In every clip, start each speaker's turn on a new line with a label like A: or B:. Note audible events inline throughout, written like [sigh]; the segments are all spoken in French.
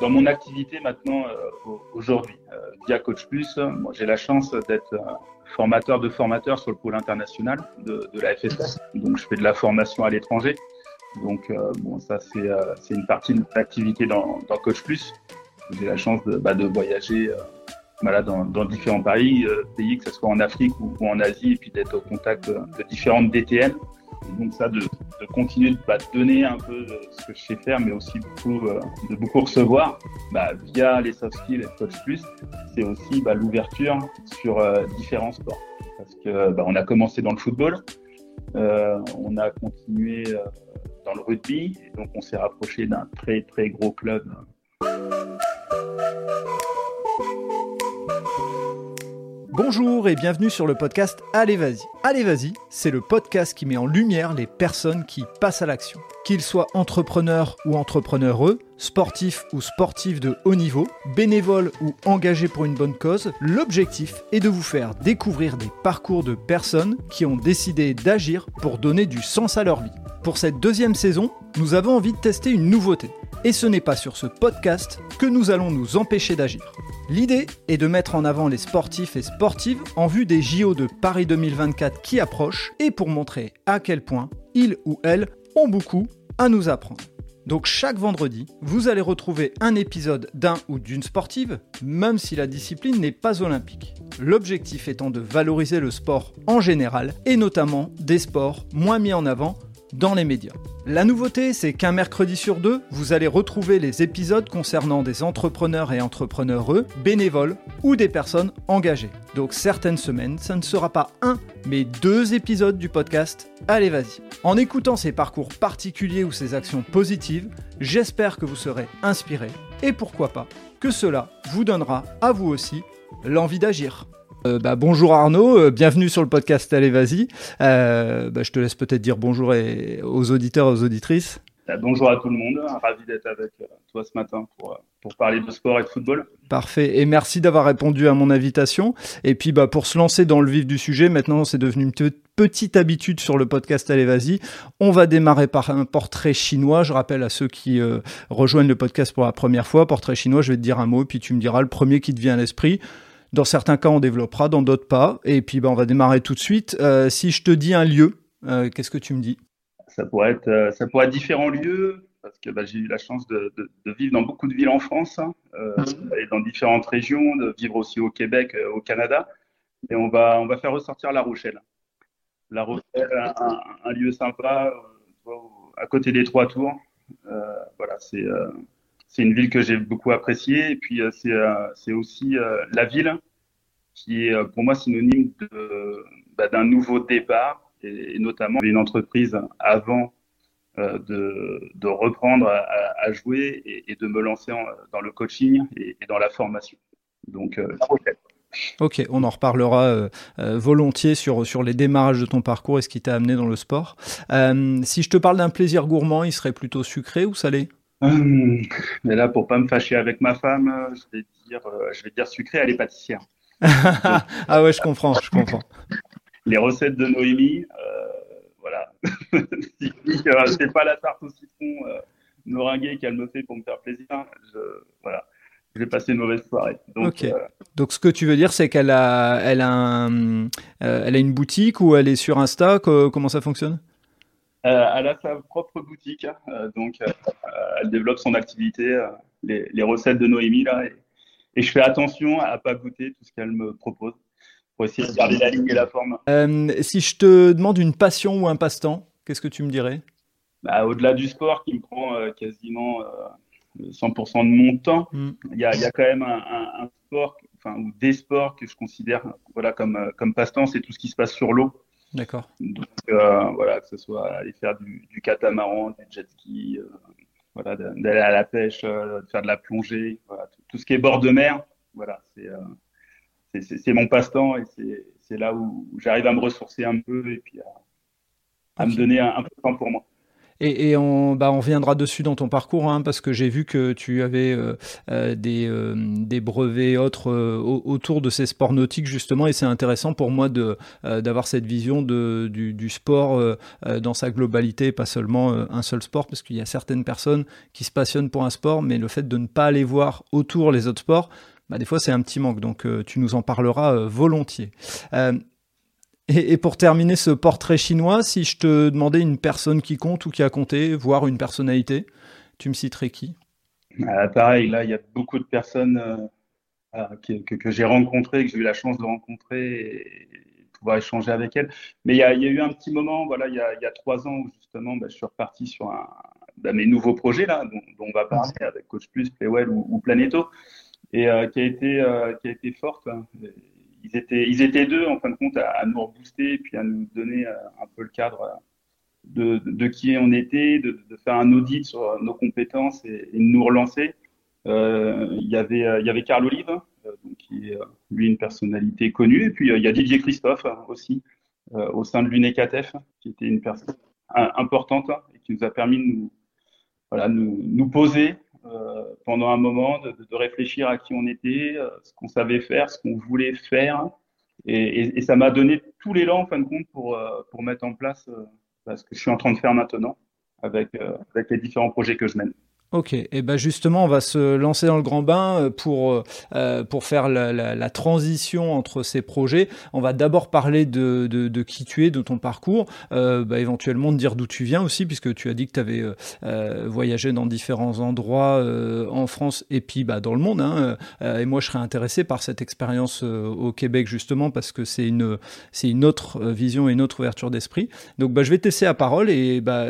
A: Dans mon activité maintenant, euh, aujourd'hui, euh, via Coach Plus, moi, j'ai la chance d'être formateur de formateurs sur le pôle international de, la FSS. Donc, je fais de la formation à l'étranger. Donc, euh, bon, ça, c'est une partie de mon activité dans, dans Coach Plus. J'ai la chance de, bah, voyager voilà, dans, différents pays, pays, que ce soit en Afrique ou, ou en Asie, et puis d'être au contact de, de différentes DTN donc ça, de, de continuer de bah, donner un peu ce que je sais faire, mais aussi beaucoup, euh, de beaucoup recevoir bah, via les soft skills et Coach Plus, c'est aussi bah, l'ouverture sur euh, différents sports. Parce que on a commencé dans le football, euh, on a continué dans le rugby, et donc on s'est rapproché d'un très très gros club.
B: Bonjour et bienvenue sur le podcast Allez Vas-y. Allez Vas-y, c'est le podcast qui met en lumière les personnes qui passent à l'action. Qu'ils soient entrepreneurs ou entrepreneureux, sportifs ou sportifs de haut niveau, bénévoles ou engagés pour une bonne cause, l'objectif est de vous faire découvrir des parcours de personnes qui ont décidé d'agir pour donner du sens à leur vie. Pour cette deuxième saison, nous avons envie de tester une nouveauté. Et ce n'est pas sur ce podcast que nous allons nous empêcher d'agir. L'idée est de mettre en avant les sportifs et sportives en vue des JO de Paris 2024 qui approchent et pour montrer à quel point ils ou elles ont beaucoup à nous apprendre. Donc chaque vendredi, vous allez retrouver un épisode d'un ou d'une sportive, même si la discipline n'est pas olympique. L'objectif étant de valoriser le sport en général et notamment des sports moins mis en avant dans les médias. La nouveauté, c'est qu'un mercredi sur deux, vous allez retrouver les épisodes concernant des entrepreneurs et entrepreneureux, bénévoles ou des personnes engagées. Donc certaines semaines, ça ne sera pas un, mais deux épisodes du podcast Allez vas-y. En écoutant ces parcours particuliers ou ces actions positives, j'espère que vous serez inspiré et pourquoi pas que cela vous donnera à vous aussi l'envie d'agir. Euh, bah, bonjour Arnaud, euh, bienvenue sur le podcast Allez Vas-y. Euh, bah, je te laisse peut-être dire bonjour et, aux auditeurs et aux auditrices.
A: Bah, bonjour à tout le monde, ravi d'être avec toi ce matin pour, pour parler de sport et de football.
B: Parfait, et merci d'avoir répondu à mon invitation. Et puis bah, pour se lancer dans le vif du sujet, maintenant c'est devenu une petite habitude sur le podcast Allez Vas-y. On va démarrer par un portrait chinois. Je rappelle à ceux qui rejoignent le podcast pour la première fois, portrait chinois, je vais te dire un mot, puis tu me diras le premier qui te vient à l'esprit. Dans certains cas, on développera, dans d'autres pas. Et puis, ben, on va démarrer tout de suite. Euh, si je te dis un lieu, euh, qu'est-ce que tu me dis?
A: Ça pourrait être, euh, ça pourrait différents lieux, parce que bah, j'ai eu la chance de, vivre dans beaucoup de villes en France, hein, et dans différentes régions, de vivre aussi au Québec, au Canada. Et on va, on va faire ressortir La Rochelle. La Rochelle, un, un lieu sympa, à côté des Trois Tours. voilà, c'est c'est une ville que j'ai beaucoup appréciée. Et puis, euh, c'est euh, aussi euh, la ville qui est pour moi synonyme bah, d'un nouveau départ, et, notamment une entreprise avant de, reprendre à, jouer et, de me lancer dans le coaching et, dans la formation. Donc, euh,
B: Ok, on en reparlera volontiers sur, sur les démarrages de ton parcours et ce qui t'a amené dans le sport. Si je te parle d'un plaisir gourmand, il serait plutôt sucré ou salé?
A: Hum, mais là, pour pas me fâcher avec ma femme, euh, je vais dire, euh, je vais dire sucré, elle est pâtissière.
B: ah ouais, je comprends, je comprends.
A: Les recettes de Noémie, euh, voilà. [laughs] si euh, c'est pas la tarte au citron euh, meringuée qu'elle me fait pour me faire plaisir, je, voilà, je vais passer une mauvaise soirée.
B: Donc, okay. Donc ce que tu veux dire, c'est qu'elle a, elle a, un, elle a une boutique ou elle est sur Insta. Comment ça fonctionne?
A: Elle a sa propre boutique, euh, donc euh, elle développe son activité, les, les, recettes de Noémie là, et, et, je fais attention à pas goûter tout ce qu'elle me propose pour essayer de garder la ligne et la forme.
B: si je te demande une passion ou un passe-temps, qu'est-ce que tu me dirais?
A: Bah, Au-delà du sport qui me prend quasiment 100% de mon temps, mm. il y, a, y, a, quand même un, un, un sport, enfin ou des sports que je considère voilà comme comme passe-temps, c'est tout ce qui se passe sur l'eau.
B: D'accord.
A: Donc euh, voilà, que ce soit aller faire du, du catamaran, du jet ski, euh, voilà, d'aller à la pêche, euh, de faire de la plongée, voilà, tout, tout, ce qui est bord de mer, voilà, c'est c'est mon passe-temps et c'est là où j'arrive à me ressourcer un peu et puis à, à okay. me donner un, un, peu de temps pour moi.
B: Et, on, bah, on reviendra dessus dans ton parcours, hein, parce que j'ai vu que tu avais euh, euh, des, euh, des, brevets autres autour de ces sports nautiques, justement, et c'est intéressant pour moi d'avoir cette vision de, du, du, sport dans sa globalité, pas seulement un seul sport, parce qu'il y a certaines personnes qui se passionnent pour un sport, mais le fait de ne pas aller voir autour les autres sports, bah, des fois c'est un petit manque, donc tu nous en parleras volontiers. Et, pour terminer ce portrait chinois, si je te demandais une personne qui compte ou qui a compté, voire une personnalité, tu me citerais qui?
A: Ah, Pareil, là, il y a beaucoup de personnes euh, ah, que, j'ai rencontrées, que j'ai eu la chance de rencontrer et, pouvoir échanger avec elles. Mais il y, a, eu un petit moment, voilà, il y a, trois ans, où justement, bah, je suis reparti sur un, bah, mes nouveaux projets là, dont, on va parler avec Coach Plus, Playwell ou, Planeto, et euh, qui a été euh, qui a été forte. Hein ils étaient, ils étaient deux en fin de compte à, nous rebooster et puis à nous donner euh, un peu le cadre euh, de, qui on était, de, faire un audit sur nos compétences et, de nous relancer. Euh, il y avait, il y avait Carl Olive, donc qui est lui une personnalité connue, et puis il y a Didier Christophe aussi au sein de l'UNECATEF, qui était une personne importante et qui nous a permis de nous, voilà, nous, nous poser euh, pendant un moment, de, de, réfléchir à qui on était, euh, ce qu'on savait faire, ce qu'on voulait faire. Et, et, et ça m'a donné tout l'élan, en fin de compte, pour, euh, pour mettre en place ce que je suis en train de faire maintenant avec, avec les différents projets que je mène.
B: Ok, et ben justement, on va se lancer dans le grand bain euh, pour, euh, pour faire la, transition entre ces projets. On va d'abord parler de, de, qui tu es, de ton parcours, euh, bah, éventuellement de dire d'où tu viens aussi, puisque tu as dit que tu avais euh, voyagé dans différents endroits euh, en France et puis bah, dans le monde. Hein, et moi, je serais intéressé par cette expérience au Québec, justement, parce que c'est une, c'est une autre vision et une autre ouverture d'esprit. Donc, bah, je vais te laisser la parole et bah,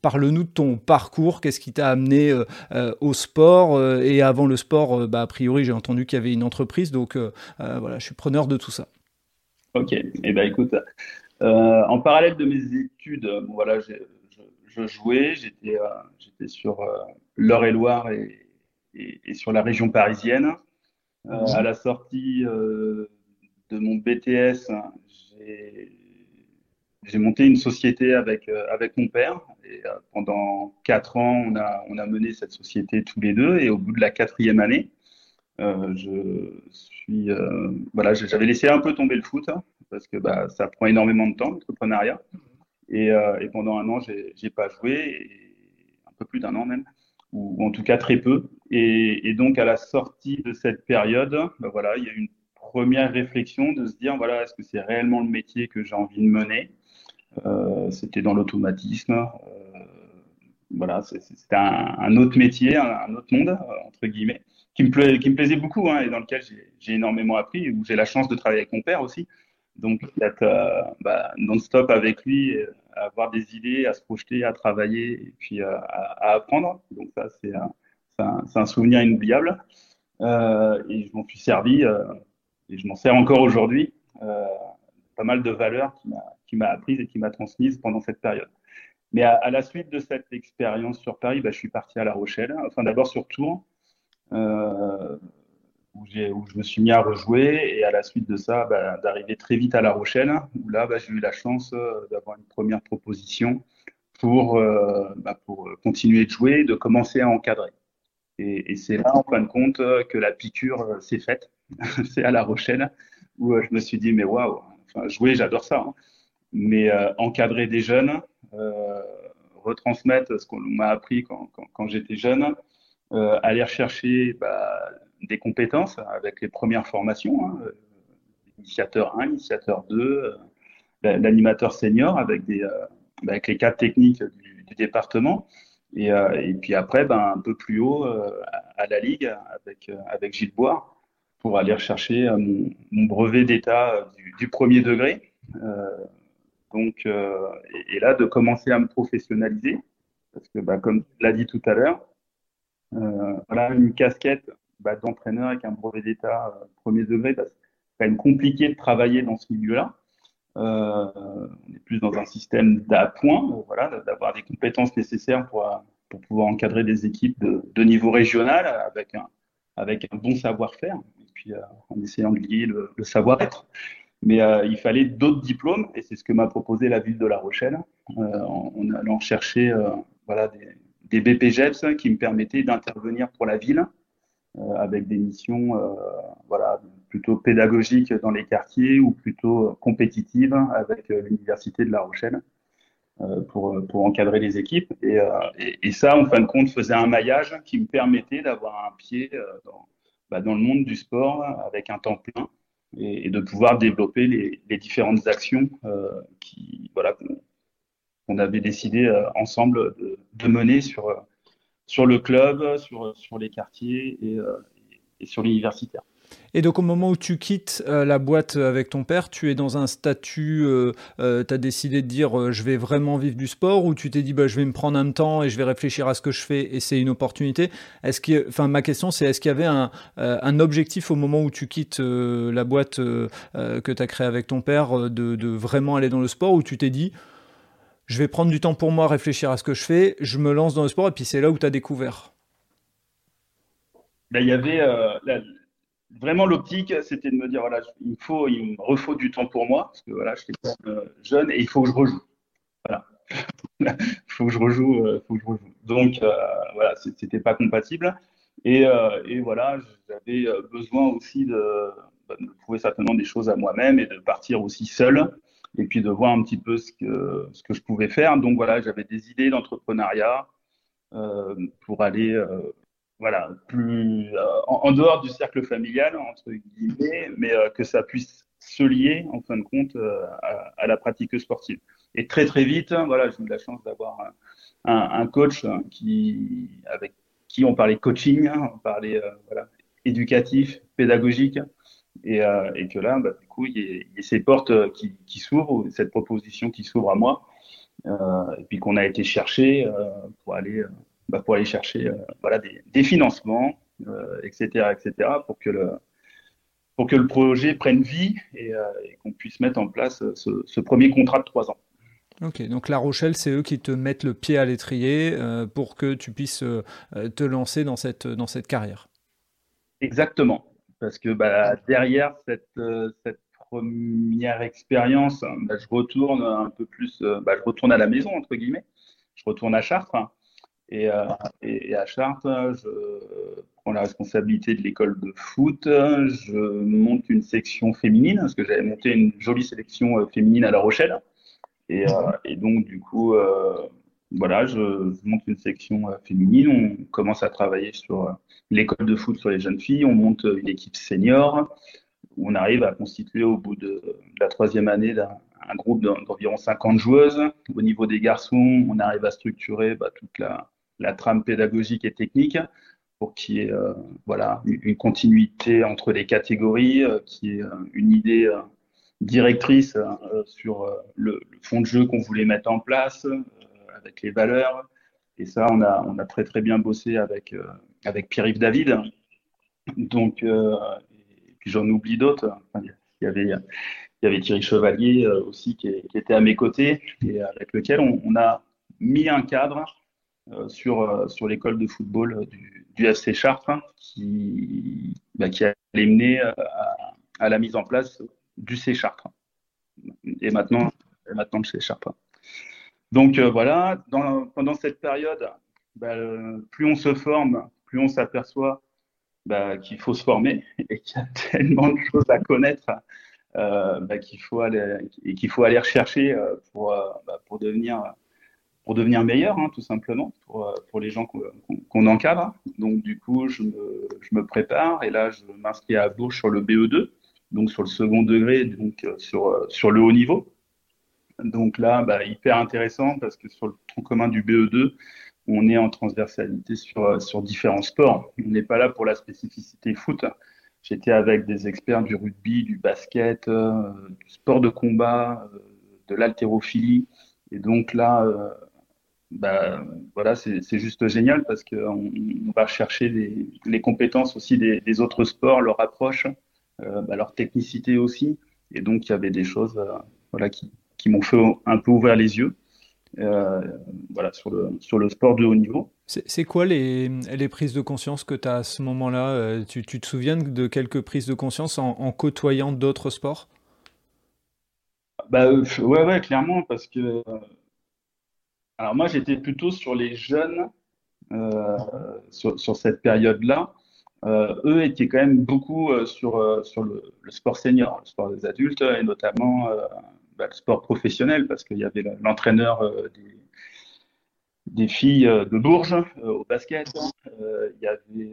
B: parle-nous de ton parcours, qu'est-ce qui t'a amené euh, euh, au sport. Euh, et avant le sport, bah, a priori, j'ai entendu qu'il y avait une entreprise. Donc voilà, je suis preneur de tout ça.
A: Ok, et eh ben écoute, en parallèle de mes études, voilà, je, jouais, j'étais j'étais sur l'Eure-et-Loire et, et, sur la région parisienne. à la sortie de mon BTS, j'ai monté une société avec, euh, avec mon père. Et euh, pendant quatre ans, on a, mené cette société tous les deux. Et au bout de la quatrième année, euh, euh, j'avais laissé un peu tomber le foot hein, parce que bah, ça prend énormément de temps l'entrepreneuriat. Et, pendant un an, j'ai pas joué, un peu plus d'un an même, ou, en tout cas très peu. Et, donc à la sortie de cette période, bah, voilà, il y a une première réflexion de se dire voilà, est-ce que c'est réellement le métier que j'ai envie de mener? C'était dans l'automatisme. Euh, voilà, c'était un, autre métier, un, autre monde, euh, entre guillemets, qui me, qui me plaisait beaucoup hein, et dans lequel j'ai énormément appris, où j'ai la chance de travailler avec mon père aussi. Donc, d'être bah, non-stop avec lui, à avoir des idées, à se projeter, à travailler et puis à, apprendre. Donc, ça, c'est un, un, un, souvenir inoubliable. Euh, et je m'en suis servi et je m'en sers encore aujourd'hui. Euh, pas mal de valeurs qui m'a apprise et qui m'a transmise pendant cette période. Mais à, la suite de cette expérience sur Paris, bah, je suis parti à La Rochelle, enfin d'abord sur Tours, euh, où, je me suis mis à rejouer, et à la suite de ça, bah, d'arriver très vite à La Rochelle, où là, bah, j'ai eu la chance euh, d'avoir une première proposition pour, euh, bah, pour continuer de jouer, de commencer à encadrer. Et, c'est là, en fin de compte, que la piqûre s'est faite. [laughs] c'est à La Rochelle, où je me suis dit, mais waouh, jouer, j'adore ça. Hein. Mais euh, encadrer des jeunes, euh, retransmettre ce qu'on m'a appris quand, quand, quand j'étais jeune, euh, aller rechercher bah, des compétences avec les premières formations, hein, initiateur 1, initiateur 2, l'animateur senior avec, des, bah, avec les cadres techniques du, du département. Et, et, puis après, ben, un peu plus haut, à, la Ligue, avec, avec Gilles Bois, pour aller rechercher euh, mon, mon brevet d'état euh, du, du, premier degré. Euh, donc, et, et, là, de commencer à me professionnaliser, parce que, bah, comme tu l'as dit tout à l'heure, voilà, une casquette bah, d'entraîneur avec un brevet d'état premier degré, bah, c'est quand même compliqué de travailler dans ce milieu-là. Euh, on est plus dans un système d'appoint, voilà, d'avoir des compétences nécessaires pour, pour pouvoir encadrer des équipes de, niveau régional avec un, avec un bon savoir-faire puis euh, en essayant de lier le, savoir-être. Mais euh, il fallait d'autres diplômes, et c'est ce que m'a proposé la ville de La Rochelle, euh, en, allant chercher voilà, des, des BPGEPS qui me permettaient d'intervenir pour la ville avec des missions voilà, plutôt pédagogiques dans les quartiers ou plutôt compétitives avec l'Université de La Rochelle. Pour, pour, encadrer les équipes. Et, et, et, ça, en fin de compte, faisait un maillage qui me permettait d'avoir un pied dans, bah, dans le monde du sport avec un temps plein et, de pouvoir développer les, les différentes actions euh, qui, voilà, qu'on avait décidé euh, ensemble de, de, mener sur, sur le club, sur, sur les quartiers et, euh, et sur l'universitaire.
B: Et donc au moment où tu quittes euh, la boîte avec ton père, tu es dans un statut, euh, euh, tu as décidé de dire euh, je vais vraiment vivre du sport ou tu t'es dit bah, je vais me prendre un temps et je vais réfléchir à ce que je fais et c'est une opportunité. Est-ce que, enfin, Ma question c'est est-ce qu'il y avait un, euh, objectif au moment où tu quittes euh, la boîte que tu as créée avec ton père de, vraiment aller dans le sport ou tu t'es dit je vais prendre du temps pour moi, réfléchir à ce que je fais, je me lance dans le sport et puis c'est là où tu as découvert?
A: Ben, Il y avait vraiment l'optique, c'était de me dire voilà, il faut, il me refaut du temps pour moi parce que voilà, j'étais euh, jeune et il faut que je rejoue. Voilà, il [laughs] faut que je rejoue, euh, faut que je rejoue. Donc euh, voilà, c'était pas compatible et, euh, et voilà, j'avais besoin aussi de, bah, de, trouver certainement des choses à moi-même et de partir aussi seul et puis de voir un petit peu ce que ce que je pouvais faire. Donc voilà, j'avais des idées d'entrepreneuriat pour aller voilà, plus euh, en, dehors du cercle familial, entre guillemets, mais euh, que ça puisse se lier, en fin de compte, euh, à, la pratique sportive. Et très très vite, voilà, j'ai eu la chance d'avoir un, un, coach qui, avec qui on parlait coaching, on parlait voilà, éducatif, pédagogique, et, et que là, bah, du coup, il y, a, y a ces portes qui, qui s'ouvrent, cette proposition qui s'ouvre à moi, et puis qu'on a été chercher pour aller bah, pour aller chercher euh, voilà, des, des financements, euh, etc., etc., pour que le, pour que le projet prenne vie et, euh, et qu'on puisse mettre en place ce, ce, premier contrat de trois ans.
B: Ok, donc La Rochelle, c'est eux qui te mettent le pied à l'étrier euh, pour que tu puisses euh, te lancer dans cette, dans cette carrière.
A: Exactement, parce que bah, derrière cette, euh, cette première expérience, bah, je retourne un peu plus, bah, je retourne à la maison entre guillemets, je retourne à Chartres et, euh, et, et, à Chartres, je prends la responsabilité de l'école de foot. Je monte une section féminine, parce que j'avais monté une jolie sélection euh, féminine à La Rochelle. Et, euh, [laughs] et donc, du coup, voilà, je, je, monte une section féminine. On commence à travailler sur l'école de foot sur les jeunes filles. On monte une équipe senior. On arrive à constituer au bout de, de la troisième année un groupe d'environ 50 joueuses. Au niveau des garçons, on arrive à structurer bah, toute la, la trame pédagogique et technique pour qu'il y ait euh, voilà, une continuité entre les catégories, euh, qui est euh, une idée euh, directrice sur le, fond de jeu qu'on voulait mettre en place, avec les valeurs. Et ça, on a, on a très très bien bossé avec, avec Pierre-Yves David. Donc, et puis j'en oublie d'autres. Il y avait, il y avait Thierry Chevalier aussi qui, était à mes côtés et avec lequel on, a mis un cadre sur, euh, sur l'école de football du, FC Chartres qui, bah, qui allait mener à, à, la mise en place du C Chartres et maintenant, et maintenant le C Chartres. Donc euh, voilà, pendant cette période, bah, plus on se forme, plus on s'aperçoit bah, qu'il faut se former [laughs] et qu'il y a tellement de choses à connaître euh, bah, qu'il faut aller qu'il faut aller rechercher pour, pour devenir pour devenir meilleur, hein, tout simplement, pour, euh, les gens qu'on qu encadre. Donc, du coup, je me, prépare et là, je m'inscris à Bourges sur le BE2, donc sur le second degré, donc euh, sur, euh, sur le haut niveau. Donc là, bah, hyper intéressant parce que sur le tronc commun du BE2, on est en transversalité sur, différents sports. On n'est pas là pour la spécificité foot. J'étais avec des experts du rugby, du basket, du sport de combat, de l'haltérophilie. Et donc là, bah, voilà, c'est juste génial parce qu'on on va chercher les, les, compétences aussi des, des, autres sports, leur approche, euh, bah, leur technicité aussi. Et donc, il y avait des choses euh, voilà, qui, qui m'ont fait un peu ouvrir les yeux. Euh, voilà, sur le, sur le sport de haut niveau.
B: C'est quoi les, les, prises de conscience que tu as à ce moment-là tu, tu, te souviens de quelques prises de conscience en, en côtoyant d'autres sports?
A: Bah, Ouais, ouais, clairement, parce que Alors moi, j'étais plutôt sur les jeunes sur, sur, cette période-là. eux étaient quand même beaucoup sur, sur le, sport senior, le sport des adultes et notamment bah, le sport professionnel parce qu'il y avait l'entraîneur des filles euh, de Bourges euh, au basket. Euh, il y avait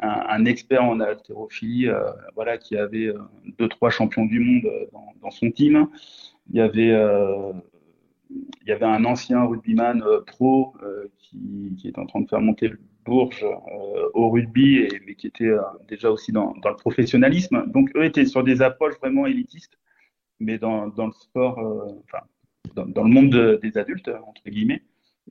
A: un, expert en haltérophilie voilà, qui avait deux, trois champions du monde dans, son team. Il y avait, il y avait un ancien rugbyman pro qui, qui, est en train de faire monter le Bourges au rugby, et, mais qui était déjà aussi dans, le professionnalisme. Donc, eux étaient sur des approches vraiment élitistes, mais dans, le sport, enfin, dans, le monde des adultes, entre guillemets.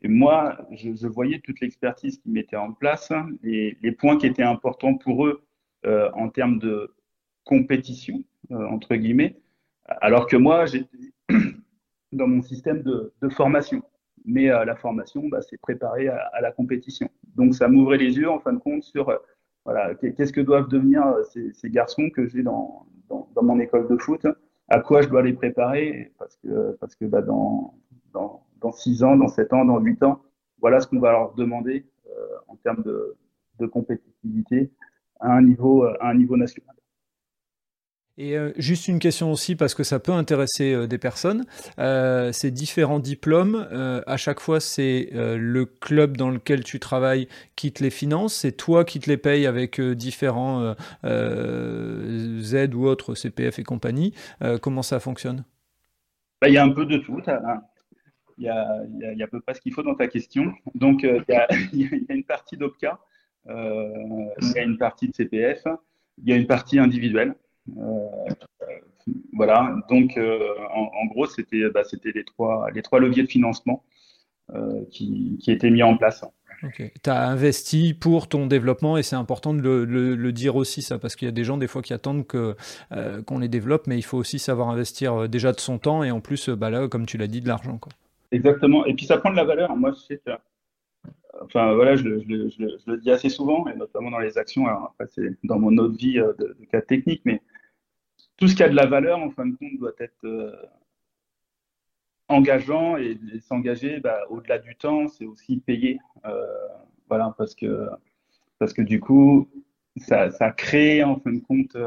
A: Et moi, je, voyais toute l'expertise qu'ils mettaient en place et les points qui étaient importants pour eux euh, en termes de compétition, euh, entre guillemets, alors que moi, j'étais dans mon système de, formation. Mais euh, la formation, bah, c'est préparé à, la compétition. Donc, ça m'ouvrait les yeux, en fin de compte, sur voilà, qu'est-ce que doivent devenir ces, garçons que j'ai dans, dans, mon école de foot, à quoi je dois les préparer, parce que, parce que bah, dans, dans dans 6 ans, dans 7 ans, dans 8 ans. Voilà ce qu'on va leur demander euh, en termes de, compétitivité à un niveau, à un niveau national.
B: Et euh, juste une question aussi, parce que ça peut intéresser euh, des personnes. ces différents diplômes, à chaque fois, c'est le club dans lequel tu travailles qui te les finance, c'est toi qui te les payes avec différents Z ou autres, CPF et compagnie. comment ça fonctionne?
A: Bah, Il y a un peu de tout il y a, il y a à peu près ce qu'il faut dans ta question. Donc, euh, il, y a, [laughs] une partie d'OPCA, euh, il y a une partie de CPF, il y a une partie individuelle. Euh, voilà, donc en, gros, c'était bah, les, trois, les trois leviers de financement qui, qui étaient mis en place.
B: Tu as investi pour ton développement et c'est important de le, dire aussi, ça, parce qu'il y a des gens des fois qui attendent qu'on les développe, mais il faut aussi savoir investir déjà de son temps et en plus, bah là, comme tu l'as dit, de l'argent.
A: Exactement. Et puis ça prend de la valeur. Moi, je sais que, enfin voilà, je, le dis assez souvent, et notamment dans les actions. Alors après, c'est dans mon autre vie euh, de, cas technique, mais tout ce qui a de la valeur, en fin de compte, doit être euh, engageant et, s'engager bah, au-delà du temps, c'est aussi payer. Euh, voilà, parce que, parce que du coup, ça, crée en fin de compte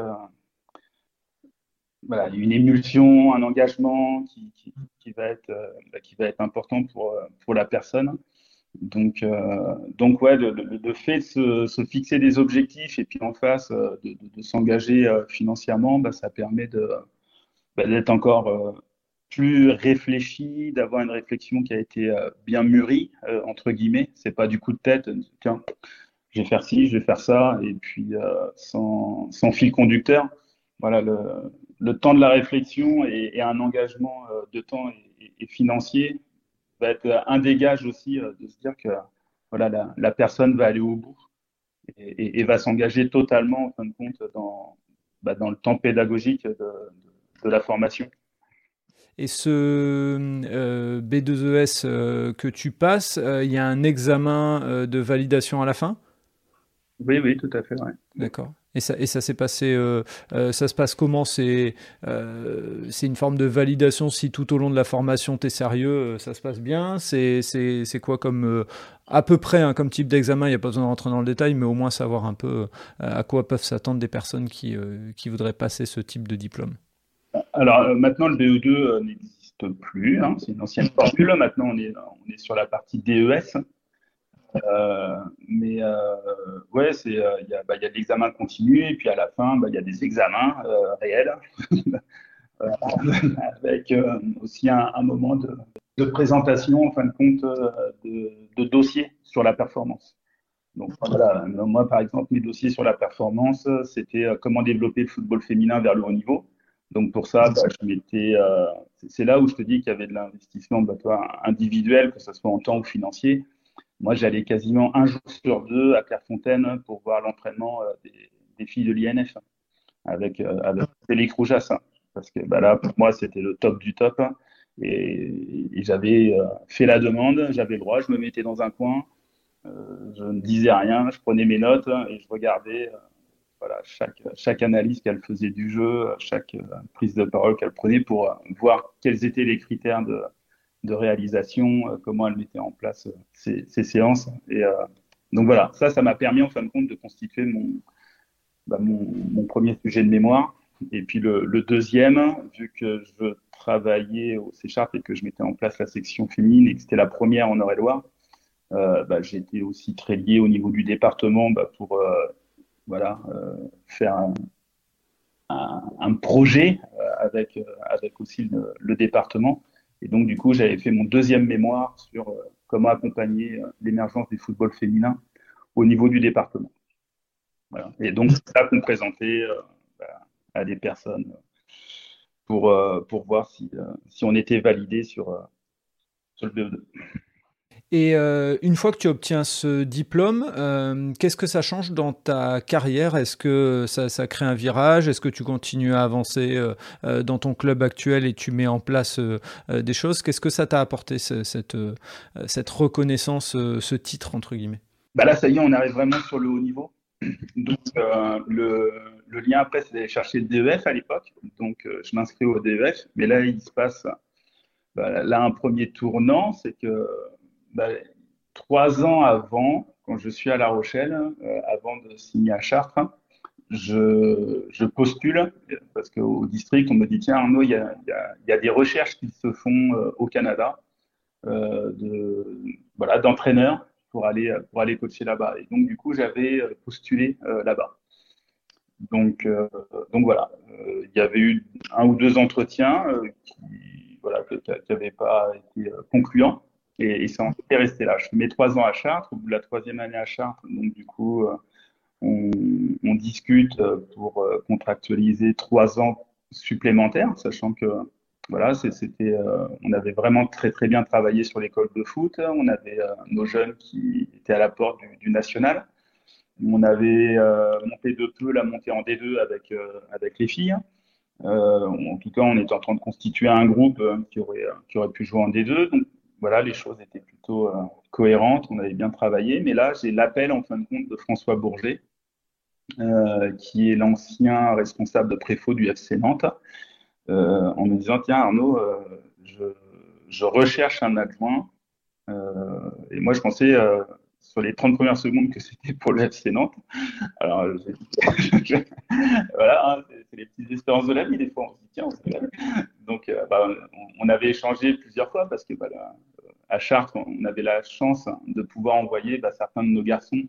A: voilà, une émulsion, un engagement qui, qui, va, être, euh, bah, qui va être important pour, euh, pour la personne. Donc, euh, donc ouais, le, fait de se, fixer des objectifs et puis en face de, de, s'engager financièrement, bah, ça permet bah, d'être encore plus réfléchi, d'avoir une réflexion qui a été bien mûrie, entre guillemets. C'est pas du coup de tête, tiens, je vais faire ci, je vais faire ça, et puis sans, fil conducteur. Voilà, le, temps de la réflexion et, un engagement euh, de temps et, financier va être un dégage aussi euh, de se dire que voilà, la, personne va aller au bout et, va s'engager totalement, en fin de compte, dans, bah, dans le temps pédagogique de, la formation.
B: Et ce euh, B2ES que tu passes, il y a un examen de validation à la fin?
A: Oui, oui, tout à fait.
B: D'accord. Et ça, ça s'est passé, euh, euh, ça se passe comment? C'est euh, c'est une forme de validation si tout au long de la formation tu es sérieux, ça se passe bien? C'est quoi comme, à peu près, hein, comme type d'examen? Il n'y a pas besoin de rentrer dans le détail, mais au moins savoir un peu à quoi peuvent s'attendre des personnes qui, voudraient passer ce type de diplôme.
A: Alors maintenant, le BE2 n'existe plus, hein, c'est une ancienne formule. Maintenant, on est sur la partie DES. Euh, mais euh, ouais, c'est euh, il y, a, bah, y a de l'examen continu et puis à la fin, bah, il y a des examens réels [laughs] avec aussi un, moment de, présentation en fin de compte de, dossiers sur la performance. Donc voilà, moi par exemple, mes dossiers sur la performance, c'était comment développer le football féminin vers le haut niveau. Donc pour ça, bah, je m'étais, c'est là où je te dis qu'il y avait de l'investissement bah, individuel, que ce soit en temps ou financier. Moi, j'allais quasiment un jour sur deux à Clairefontaine pour voir l'entraînement euh, des, filles de l'INF avec, euh, avec Félix Roujas. Hein. parce que bah, là, pour moi, c'était le top du top. et, j'avais euh, fait la demande, j'avais le droit, je me mettais dans un coin, je ne disais rien, je prenais mes notes et je regardais voilà, chaque analyse qu'elle faisait du jeu, chaque prise de parole qu'elle prenait pour voir quels étaient les critères de, de réalisation, comment elle mettait en place ces, séances. Et donc voilà, ça, ça m'a permis en fin de compte de constituer mon, bah, mon, premier sujet de mémoire. Et puis le, deuxième, vu que je travaillais au C et que je mettais en place la section féminine et que c'était la première en Eure-et-Loire, euh, bah, j'étais aussi très lié au niveau du département bah, pour euh, voilà, euh, faire un, un, projet avec, avec aussi le, département. Et donc, du coup, j'avais fait mon deuxième mémoire sur comment accompagner l'émergence du football féminin au niveau du département. Voilà. Et donc, c'est ça qu'on présentait bah, à des personnes pour, pour voir si, si on était validé sur, sur le BE2.
B: Et euh, une fois que tu obtiens ce diplôme, euh, qu'est-ce que ça change dans ta carrière? Est-ce que ça, crée un virage? Est-ce que tu continues à avancer euh, dans ton club actuel et tu mets en place des choses? Qu'est-ce que ça t'a apporté, cette, reconnaissance, ce titre, entre guillemets?
A: Bah Là, ça y est, on arrive vraiment sur le haut niveau. Donc, le, le, lien après, c'est d'aller chercher le DEF à l'époque. Donc, je m'inscris au DEF. Mais là, il se passe bah, là un premier tournant, c'est que bah, trois ans avant, quand je suis à La Rochelle, euh, avant de signer à Chartres, je, postule parce qu'au district, on me dit tiens, Arnaud, il y a, des recherches qui se font euh, au Canada euh, voilà, d'entraîneurs pour aller, pour aller coacher là-bas. Et donc, du coup, j'avais postulé là-bas. Donc, voilà, il y avait eu un ou deux entretiens qui voilà, n'avaient pas été concluants. Et, et ça est resté là. Je fais mes trois ans à Chartres. Au bout de la troisième année à Chartres, donc du coup, euh, on, discute pour euh, contractualiser trois ans supplémentaires, sachant que voilà, c'était, euh, on avait vraiment très très bien travaillé sur l'école de foot. On avait nos jeunes qui étaient à la porte du, national. On avait monté de peu la montée en D2 avec avec les filles. en tout cas, on était en train de constituer un groupe qui aurait qui aurait pu jouer en D2. Donc voilà, les choses étaient plutôt euh, cohérentes, on avait bien travaillé. Mais là, j'ai l'appel en fin de compte de François Bourget, euh, qui est l'ancien responsable de préfaux du FC Nantes, euh, en me disant Tiens, Arnaud, je, recherche un adjoint. et moi, je pensais sur les 30 premières secondes que c'était pour le FC Nantes. Alors, [laughs] voilà, hein, c'est les petites espérances de la vie, des fois, on se dit, tiens, on Donc, bah, on, avait échangé plusieurs fois parce que bah, à Chartres, on avait la chance de pouvoir envoyer bah, certains de nos garçons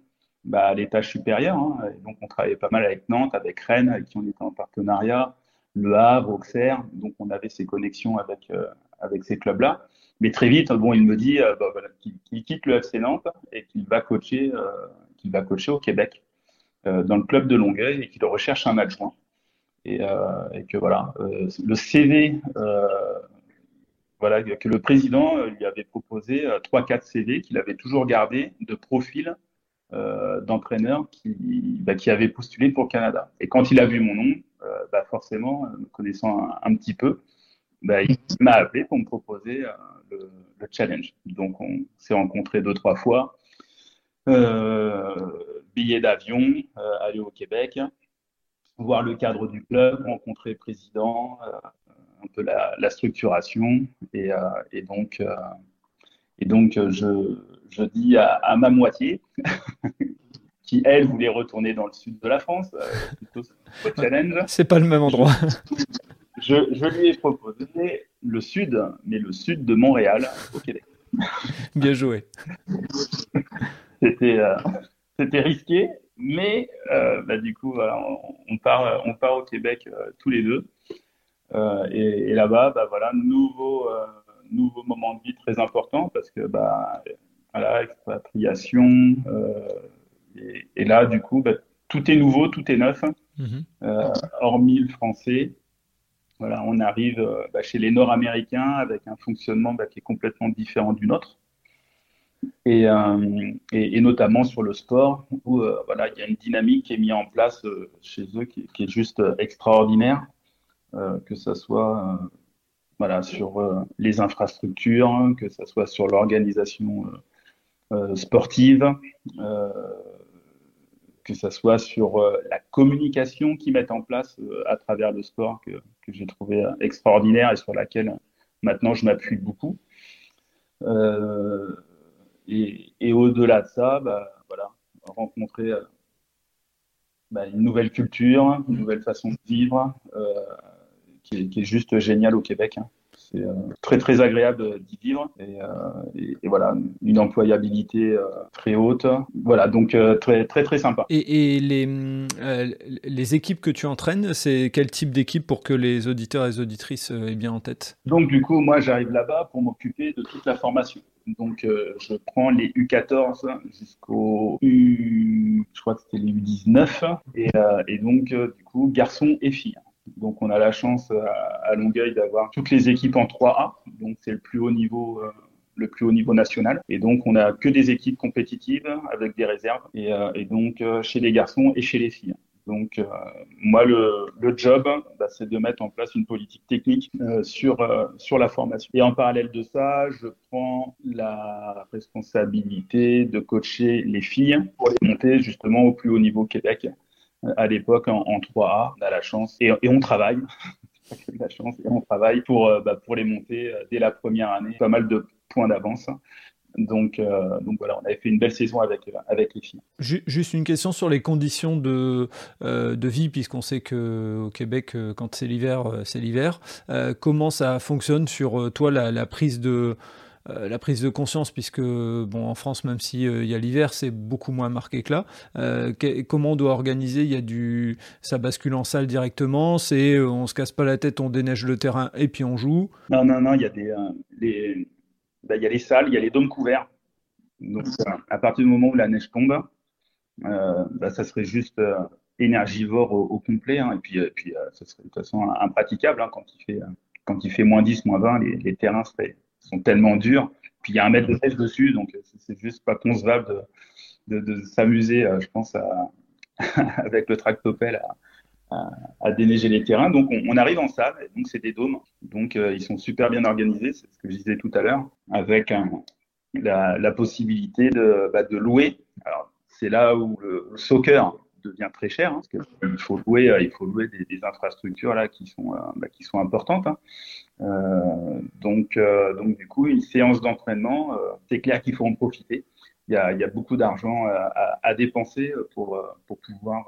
A: à l'étage supérieur. Hein. donc, on travaillait pas mal avec Nantes, avec Rennes, avec qui on était en partenariat, Le Havre, Auxerre. Donc, on avait ces connexions avec, euh, ces clubs-là. Mais très vite, bon, il me dit euh, qu'il quitte le FC Nantes et qu'il va coacher, euh, va coacher au Québec dans le club de Longueuil et qu'il recherche un adjoint. Et, et que voilà, le CV voilà, que le président euh, lui avait proposé 3-4 euh, CV qu'il avait toujours gardé de profil euh, d'entraîneurs qui, bah, qui avaient postulé pour le Canada. Et quand il a vu mon nom, euh, bah, forcément, me connaissant un, petit peu, bah, il m'a appelé pour me proposer le, le, challenge. Donc on s'est rencontrés deux, trois fois. Euh, billet d'avion, aller au Québec, voir le cadre du club, rencontrer le président, un peu la, structuration. Et, euh, et donc, euh, et donc je, je dis à, ma moitié, [laughs] qui elle voulait retourner dans le sud de la France, euh, [laughs]
B: challenge. C'est pas le même endroit. [laughs]
A: je, je, lui ai proposé le sud, mais le sud de Montréal, au Québec.
B: Bien joué.
A: C'était c'était risqué, mais bah, du coup, voilà, on, part, on part au Québec tous les deux. Euh, et, là-bas, bah, voilà, nouveau, euh, nouveau moment de vie très important parce que bah, voilà, expatriation. Euh, et, là, du coup, bah, tout est nouveau, tout est neuf, mhm. hormis le français. Voilà, on arrive bah, chez les Nord-Américains avec un fonctionnement qui est complètement différent du nôtre. Et, et, notamment sur le sport, où voilà, il y a une dynamique qui est mise en place chez eux qui, est juste extraordinaire. Euh, que ce soit euh, voilà, sur euh, les infrastructures, que ce soit sur l'organisation sportive, que ce soit sur la communication qu'ils mettent en place à travers le sport que, que j'ai trouvé extraordinaire et sur laquelle maintenant je m'appuie beaucoup. Et, au-delà de ça, bah, voilà, rencontrer bah, une nouvelle culture, une nouvelle façon de vivre, qui est, qui, est, juste géniale au Québec. Hein. C'est euh, très très agréable d'y vivre et, euh, voilà une employabilité euh, très haute. Voilà donc très très très sympa.
B: Et, les les équipes que tu entraînes, c'est quel type d'équipe pour que les auditeurs et les auditrices aient bien en tête?
A: Donc du coup moi j'arrive là-bas pour m'occuper de toute la formation. Donc, je prends les U14 jusqu'au U, je crois que c'était les U19, et, et donc, du coup, garçons et filles. Donc on a la chance euh, à, Longueuil d'avoir toutes les équipes en 3A, donc c'est le plus haut niveau euh, le plus haut niveau national. Et donc, on n'a que des équipes compétitives avec des réserves, et, euh, donc chez les garçons et chez les filles. Donc, moi, le, job, bah, c'est de mettre en place une politique technique sur, sur la formation. Et en parallèle de ça, je prends la responsabilité de coacher les filles pour les monter justement au plus haut niveau Québec à l'époque en, 3A. On a la chance et, on travaille. [laughs] la chance et on travaille pour, euh, bah, pour les monter euh, dès la première année. Pas mal de points d'avance. Donc, euh, voilà, on avait fait une belle saison avec, avec les filles.
B: Juste une question sur les conditions de, de vie, puisqu'on sait qu'au Québec, quand c'est l'hiver, c'est l'hiver. comment ça fonctionne sur toi, la prise de, euh, la prise de conscience, puisque bon, en France, même s'il euh, y a l'hiver, c'est beaucoup moins marqué que là. Euh, comment on doit organiser? Il y a du, ça bascule en salle directement. C'est, on se casse pas la tête, on déneige le terrain et puis on joue.
A: Non, non, non. Il y a des, les, bah, il y a les salles, il y a les dômes couverts. Donc, à partir du moment où la neige tombe, bah, ça serait juste énergivore au, complet. Hein. et puis, puis ça serait de toute façon impraticable hein, quand il fait quand il fait moins 10, moins 20, les, les terrains seraient, sont tellement durs. Puis il y a un mètre de neige dessus, donc c'est juste pas concevable de, de, s'amuser, euh, je pense, à, [laughs] avec le tractopelle à, à, déneiger les terrains. Donc on, arrive en salle, et donc c'est des dômes. Donc euh, ils sont super bien organisés, c'est ce que je disais tout à l'heure, avec la, possibilité de, bah, de louer. Alors c'est là où le, soccer devient très cher, hein, parce qu'il faut louer, euh, il faut louer des, des, infrastructures là qui sont, bah, qui sont importantes. Hein. Euh, donc, euh, donc du coup, une séance d'entraînement, euh, c'est clair qu'il faut en profiter. Il y a, il y a beaucoup d'argent à, à, dépenser pour, pour pouvoir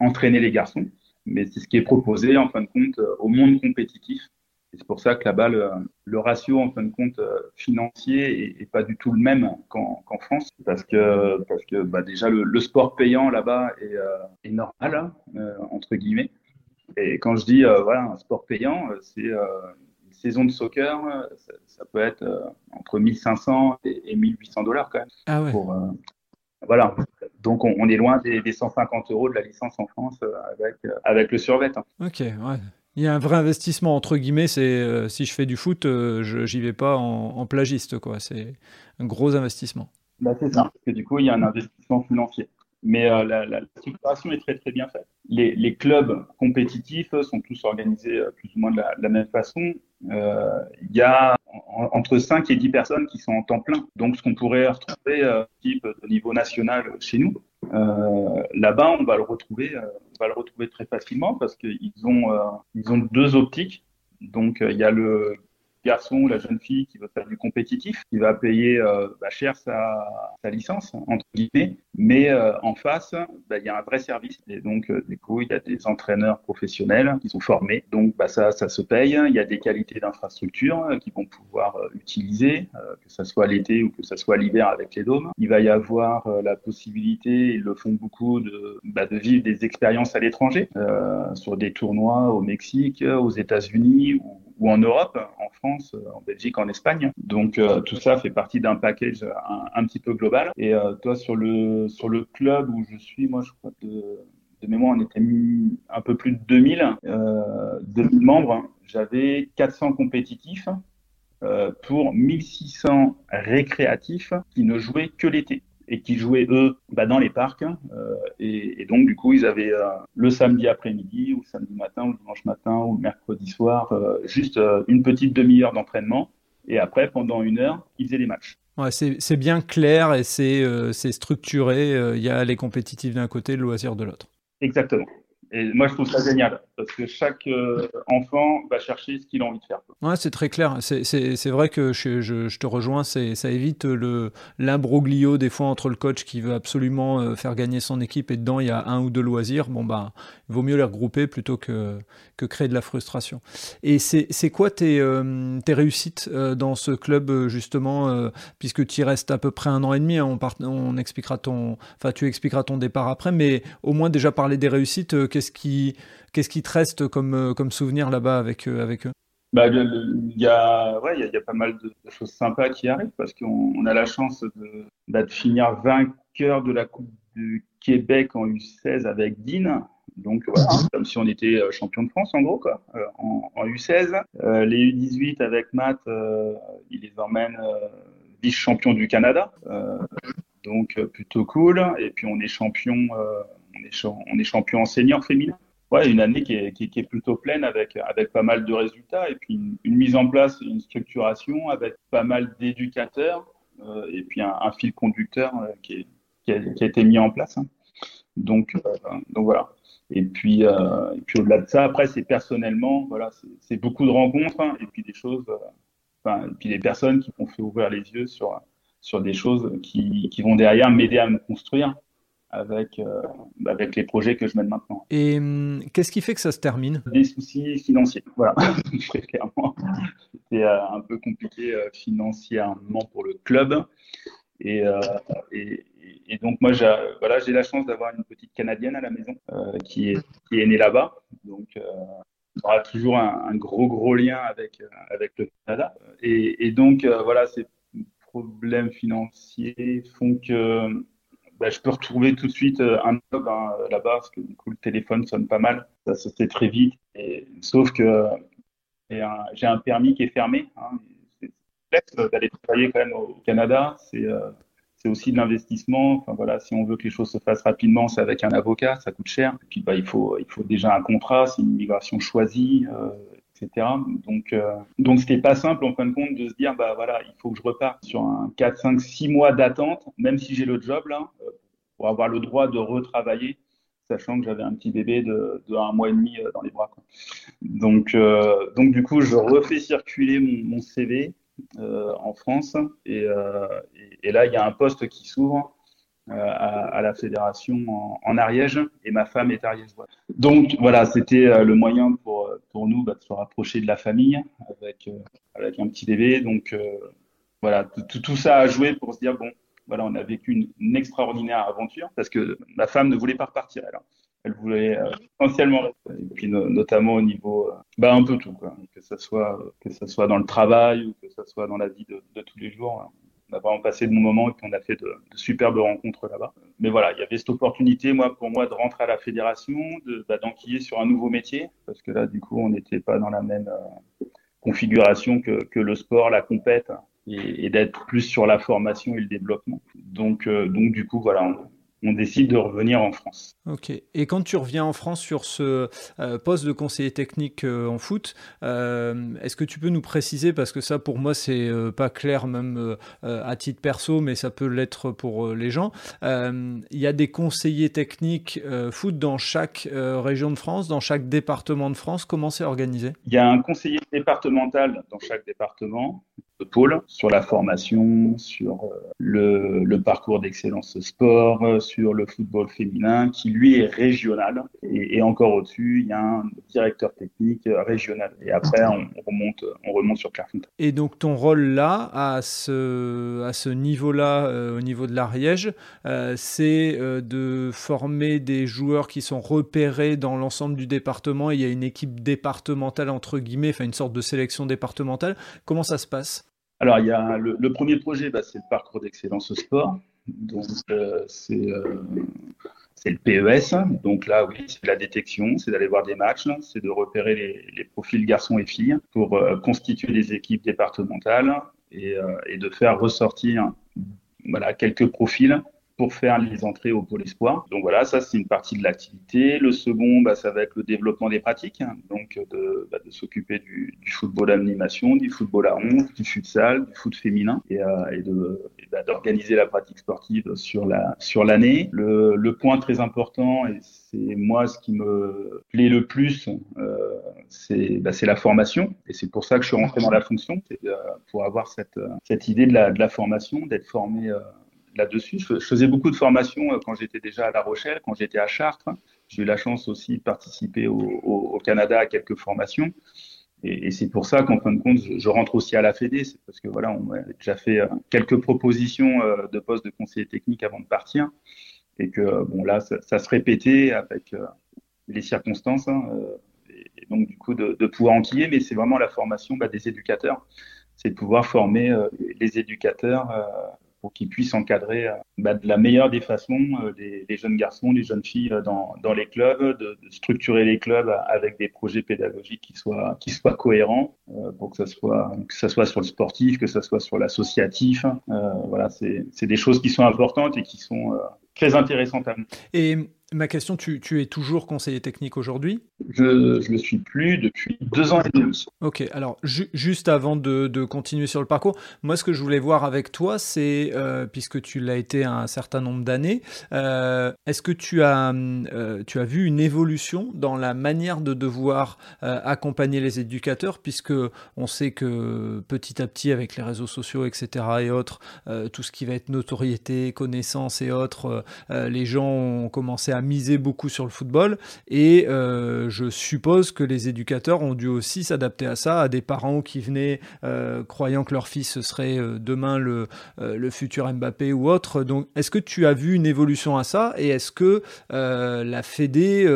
A: entraîner les garçons, mais c'est ce qui est proposé en fin de compte au monde compétitif. Et c'est pour ça que là-bas, le, le, ratio en fin de compte financier est, pas du tout le même qu'en France, parce que parce que bah, déjà le, le sport payant là-bas est, est normal hein, entre guillemets. Et quand je dis voilà un sport payant, c'est saison de soccer, ça, peut être euh, entre 1500 et, 1800 dollars quand même.
B: Ah ouais. Pour, euh,
A: voilà. Donc on, est loin des, 150 euros de la licence en France euh, avec, avec le survêt. Hein.
B: Ok, ouais. Il y a un vrai investissement entre guillemets. C'est si je fais du foot, je j'y vais pas en, plagiste quoi. C'est un gros investissement.
A: Bah, c'est ça. Parce que du coup, il y a un investissement financier. Mais la, la, structuration est très très bien faite. Les, clubs compétitifs sont tous organisés plus ou moins de la, même façon euh, il y a entre 5 et 10 personnes qui sont en temps plein. Donc, ce qu'on pourrait retrouver euh, type de niveau national chez nous, euh, là-bas, on va le retrouver, on va le retrouver très facilement parce qu'ils ont, ils ont deux optiques. Donc, il y a le garçon ou la jeune fille qui veut faire du compétitif, qui va payer euh, bah, cher sa, sa, licence, entre guillemets, mais euh, en face, bah, il y a un vrai service. Et donc, euh, du coup, il y a des entraîneurs professionnels qui sont formés. Donc, bah, ça, ça se paye. Il y a des qualités d'infrastructure qu'ils vont pouvoir utiliser, que ce soit l'été ou que ce soit l'hiver avec les dômes. Il va y avoir la possibilité, ils le font beaucoup, de, bah, de vivre des expériences à l'étranger, sur des tournois au Mexique, aux États-Unis ou en Europe, en France, en Belgique, en Espagne. Donc euh, tout ça fait partie d'un package un, petit peu global. Et euh, toi, sur le, sur le club où je suis, moi, je crois que de, mémoire, on était un peu plus de 2000, euh, 2000 membres. J'avais 400 compétitifs euh, pour 1600 récréatifs qui ne jouaient que l'été et qui jouaient eux bah, dans les parcs. Euh, et, donc du coup, ils avaient euh, le samedi après-midi ou le samedi matin ou le dimanche matin ou le mercredi soir euh, juste une petite demi-heure d'entraînement. Et après, pendant une heure, ils faisaient les matchs.
B: Ouais, c'est bien clair et c'est structuré. Il y a les compétitifs d'un côté, le loisir de l'autre.
A: Exactement. Et moi, je trouve ça génial parce que chaque euh, enfant va chercher ce qu'il a envie de faire.
B: Ouais, c'est très clair. C'est vrai que je, je, te rejoins. Ça évite l'imbroglio des fois entre le coach qui veut absolument euh, faire gagner son équipe et dedans il y a un ou deux loisirs. Bon bah, il vaut mieux les regrouper plutôt que que créer de la frustration. Et c'est quoi tes, euh, tes réussites dans ce club justement puisque tu y restes à peu près un an et demi. Hein, on, on expliquera ton, tu expliqueras ton départ après, mais au moins déjà parler des réussites qu'est-ce qui, te reste comme, euh, souvenir là-bas avec, euh, eux?
A: Il y, a, pas mal de, choses sympas qui arrivent parce qu'on a la chance de, bah, de, finir vainqueur de la Coupe du Québec en U16 avec Dean. Donc voilà, comme si on était euh, champion de France en gros quoi, en, en, U16. Euh, les U18 avec Matt, euh, il les emmène vice-champion du Canada. donc plutôt cool. Et puis on est champion on est, champion en senior féminin. Ouais, une année qui est, plutôt pleine avec, avec pas mal de résultats et puis une, mise en place, une structuration avec pas mal d'éducateurs euh, et puis un, fil conducteur euh, qui, qui, a, qui, a, été mis en place. Hein. Donc, euh, donc voilà. Et puis, et puis au-delà de ça, après, c'est personnellement, voilà, c'est beaucoup de rencontres hein, et puis des choses, enfin, et puis des personnes qui m'ont fait ouvrir les yeux sur, sur des choses qui, qui vont derrière m'aider à me construire avec, euh, avec les projets que je mène maintenant.
B: Et hum, qu'est-ce qui fait que ça se termine?
A: Des soucis financiers, voilà, [laughs] clairement. C'était euh, un peu compliqué euh, financièrement pour le club. Et, et, et donc moi, j'ai voilà, la chance d'avoir une petite Canadienne à la maison qui, est, qui est née là-bas. Donc on aura toujours un, un, gros, gros lien avec, avec le Canada. Et, et donc, voilà, ces problèmes financiers font que bah, je peux retrouver tout de suite euh, un job hein, là-bas, parce que du coup, le téléphone sonne pas mal. Ça se fait très vite. Sauf que j'ai un, permis qui est fermé. Hein. C'est complexe d'aller travailler quand même au Canada. C'est euh, aussi de l'investissement. Enfin, voilà, si on veut que les choses se fassent rapidement, c'est avec un avocat, ça coûte cher. Et puis, bah, il faut, il faut déjà un contrat, c'est une immigration choisie. Euh, donc, euh, donc c'était pas simple en fin de compte de se dire, bah voilà, il faut que je reparte sur un 4, 5, 6 mois d'attente, même si j'ai le job là, euh, pour avoir le droit de retravailler, sachant que j'avais un petit bébé de, un mois et demi euh, dans les bras. Donc, euh, donc du coup, je refais circuler mon, CV en France et, là, il y a un poste qui s'ouvre euh, à, la fédération en, Ariège et ma femme est ariégeoise. Donc voilà, c'était euh, le moyen pour, pour nous bah, de se rapprocher de la famille avec, euh, un petit bébé. Donc voilà, tout, ça a joué pour se dire bon, voilà, on a vécu une, extraordinaire aventure parce que ma femme ne voulait pas repartir elle. Hein. Elle voulait euh, essentiellement et puis no, notamment au niveau, euh, bah un peu tout quoi, que ça soit ça soit dans le travail ou que ça soit dans la vie de, de tous les jours. Hein on a vraiment passé de bons moments et puis on a fait de, superbes rencontres là-bas. Mais voilà, il y avait cette opportunité, moi, pour moi, de rentrer à la fédération, de bah, d'enquiller sur un nouveau métier, parce que là, du coup, on n'était pas dans la même euh, configuration que, le sport, la compète, et, d'être plus sur la formation et le développement. Donc, euh, donc du coup, voilà, on décide de revenir en France.
B: Ok. Et quand tu reviens en France sur ce euh, poste de conseiller technique euh, en foot, euh, est-ce que tu peux nous préciser, parce que ça pour moi c'est pas clair même à titre perso, mais ça peut l'être pour les gens. Il y a des conseillers techniques foot dans chaque région de France, dans chaque département de France. Comment c'est organisé?
A: Il y a un conseiller départemental dans chaque département pôle sur la formation, sur euh, le, parcours d'excellence sport, euh, sur le football féminin, qui lui est régional. Et, encore au-dessus, il y a un directeur technique euh, régional. Et après, on remonte, on remonte sur Clairefontaine.
B: Et donc ton rôle là, à ce, niveau-là, au niveau de l'Ariège, c'est de former des joueurs qui sont repérés dans l'ensemble du département. Il y a une équipe départementale entre guillemets, enfin une sorte de sélection départementale. Comment ça se passe?
A: Alors, il y a le, premier projet, bah, c'est le parcours d'excellence au sport. Donc, euh, c'est euh, le PES. Donc là, oui, c'est la détection, c'est d'aller voir des matchs, c'est de repérer les, profils garçons et filles pour euh, constituer des équipes départementales et, et, de faire ressortir voilà, quelques profils pour faire les entrées au pôle espoir. Donc voilà, ça c'est une partie de l'activité. Le second, bah, ça va être le développement des pratiques, hein. donc de, bah, de s'occuper du, football d'animation, du football à 11, du futsal, du foot féminin et, euh, bah, d'organiser la pratique sportive sur la sur l'année. Le, point très important et c'est moi ce qui me plaît le plus, euh, c'est la formation et c'est pour ça que je suis rentré dans la fonction, euh, pour avoir cette idée de la de la formation, d'être formé euh, là-dessus. Je, faisais beaucoup de formations euh, quand j'étais déjà à La Rochelle, quand j'étais à Chartres. J'ai eu la chance aussi de participer au, Canada à quelques formations. Et, c'est pour ça qu'en fin de compte, je, rentre aussi à la Fédé. C'est parce que voilà, on m'a déjà fait euh, quelques propositions euh, de poste de conseiller technique avant de partir. Et que bon là, ça, ça se répétait avec les circonstances. Hein, et donc du coup, de, de pouvoir enquiller. Mais c'est vraiment la formation bah, des éducateurs. C'est de pouvoir former les éducateurs pour qu'ils puissent encadrer euh, bah, de la meilleure des façons euh, les, jeunes garçons, les jeunes filles euh, dans, les clubs, de, structurer les clubs avec des projets pédagogiques qui soient, qui soient cohérents pour que ça soit, que ça soit sur le sportif, que ça soit sur l'associatif. voilà, c'est des choses qui sont importantes et qui sont très intéressantes à nous.
B: Ma question, tu, tu, es toujours conseiller technique aujourd'hui?
A: Je ne le suis plus depuis deux ans et demi.
B: Ok, alors ju juste avant de, de, continuer sur le parcours, moi ce que je voulais voir avec toi, c'est, euh, puisque tu l'as été un certain nombre d'années, euh, est-ce que tu as, euh, tu as vu une évolution dans la manière de devoir accompagner les éducateurs, puisque on sait que petit à petit avec les réseaux sociaux, etc. et autres, tout ce qui va être notoriété, connaissance et autres, les gens ont commencé à miser beaucoup sur le football et euh, je suppose que les éducateurs ont dû aussi s'adapter à ça, à des parents qui venaient euh, croyant que leur fils serait euh, demain le, le futur Mbappé ou autre. Donc est-ce que tu as vu une évolution à ça? Et est-ce que la Fédé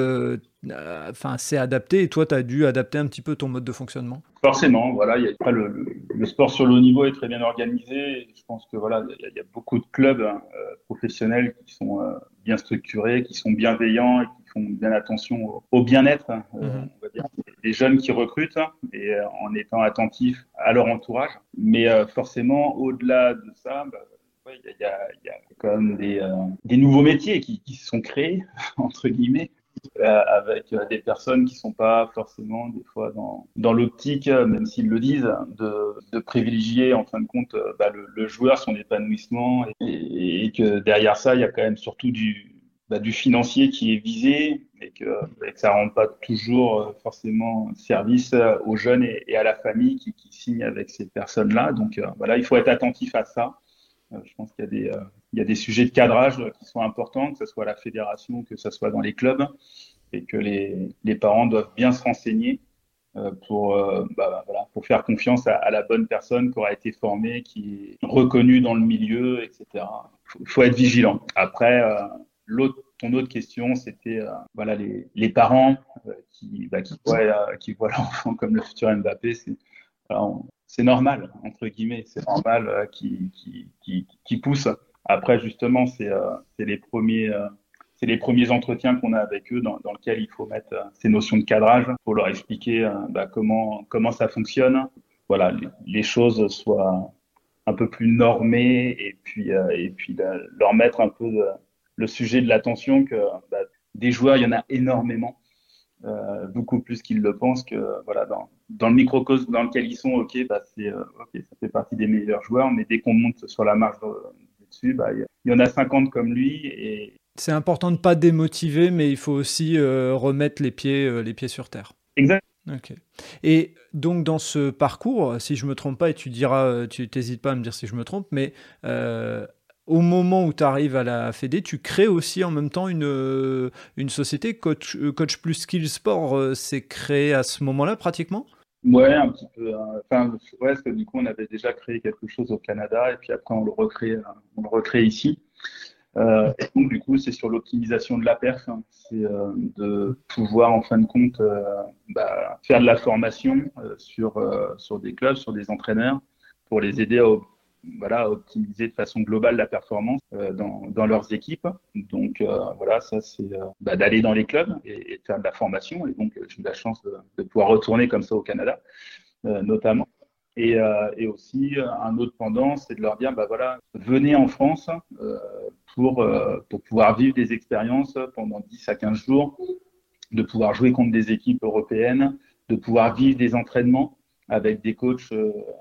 B: enfin, s'est adaptée et toi tu as dû adapter un petit peu ton mode de fonctionnement
A: Forcément, voilà, y a, le, le, le, sport sur le haut niveau est très bien organisé. Je pense que voilà, il y, y, a beaucoup de clubs hein, professionnels qui sont bien structurés, qui sont bienveillants et qui font bien attention au, au bien-être, hein, euh, on va dire, des jeunes qui recrutent et euh, en étant attentifs à leur entourage. Mais euh, forcément, au-delà de ça, bah, il ouais, y, a, y, a, quand même des, euh, des nouveaux métiers qui, qui sont créés, [laughs] entre guillemets, euh, avec des personnes qui sont pas forcément des fois dans, dans l'optique, même s'ils le disent, de, de, privilégier en fin de compte bah, le, joueur, son épanouissement, et, que derrière ça, il y a quand même surtout du, bah, du financier qui est visé et que, ça rend pas toujours forcément service aux jeunes et, et à la famille qui, qui signent avec ces personnes-là. Donc voilà, il faut être attentif à ça. Je pense qu'il y a des il y a des sujets de cadrage qui sont importants, que ce soit à la fédération, que ce soit dans les clubs, et que les, les parents doivent bien se renseigner euh, pour, euh, bah, voilà, pour faire confiance à, à, la bonne personne qui aura été formée, qui est reconnue dans le milieu, etc. Il faut, être vigilant. Après, euh, l'autre ton autre question, c'était euh, voilà les, les parents euh, qui, bah, qui, voient, euh, qui voient [laughs] l'enfant comme le futur Mbappé. C'est normal entre guillemets, c'est normal qui, qui, qui, qui pousse après, justement, c'est euh, les premiers. Euh, c'est les premiers entretiens qu'on a avec eux dans, dans lesquels il faut mettre euh, ces notions de cadrage pour leur expliquer euh, bah, comment, comment ça fonctionne. Voilà, les, choses soient un peu plus normées et puis, euh, et puis leur mettre un peu le sujet de l'attention que bah, des joueurs, il y en a énormément, euh, beaucoup plus qu'ils le pensent que voilà dans, dans le microcosme dans lequel ils sont, ok, bah, c'est ok, ça fait partie des meilleurs joueurs, mais dès qu'on monte sur la marge de, dessus, bah, il y en a 50 comme lui. Et...
B: C'est important de ne pas démotiver, mais il faut aussi euh, remettre les pieds, euh, les pieds sur terre.
A: Exact.
B: Ok. Et donc dans ce parcours, si je me trompe pas, et tu diras, tu t'hésites pas à me dire si je me trompe, mais euh, au moment où tu arrives à la Fédé, tu crées aussi en même temps une, une société, Coach, Coach Plus Skill Sport, c'est créé à ce moment-là pratiquement?
A: Ouais, un petit peu. Hein. Enfin, ouais, parce que du coup, on avait déjà créé quelque chose au Canada et puis après, on le recrée, on le recrée ici. Euh, donc, du coup, c'est sur l'optimisation de la perf. Hein. C'est euh, de pouvoir, en fin de compte, euh, bah, faire de la formation euh, sur, euh, sur des clubs, sur des entraîneurs, pour les aider à voilà, optimiser de façon globale la performance euh, dans, dans, leurs équipes. Donc euh, voilà, ça c'est euh, bah, d'aller dans les clubs et, et, faire de la formation. Et donc j'ai eu la chance de, de, pouvoir retourner comme ça au Canada, notamment. Et, et, aussi, un autre pendant, c'est de leur dire, bah voilà, venez en France pour, pour pouvoir vivre des expériences pendant 10 à 15 jours, de pouvoir jouer contre des équipes européennes, de pouvoir vivre des entraînements avec des coachs,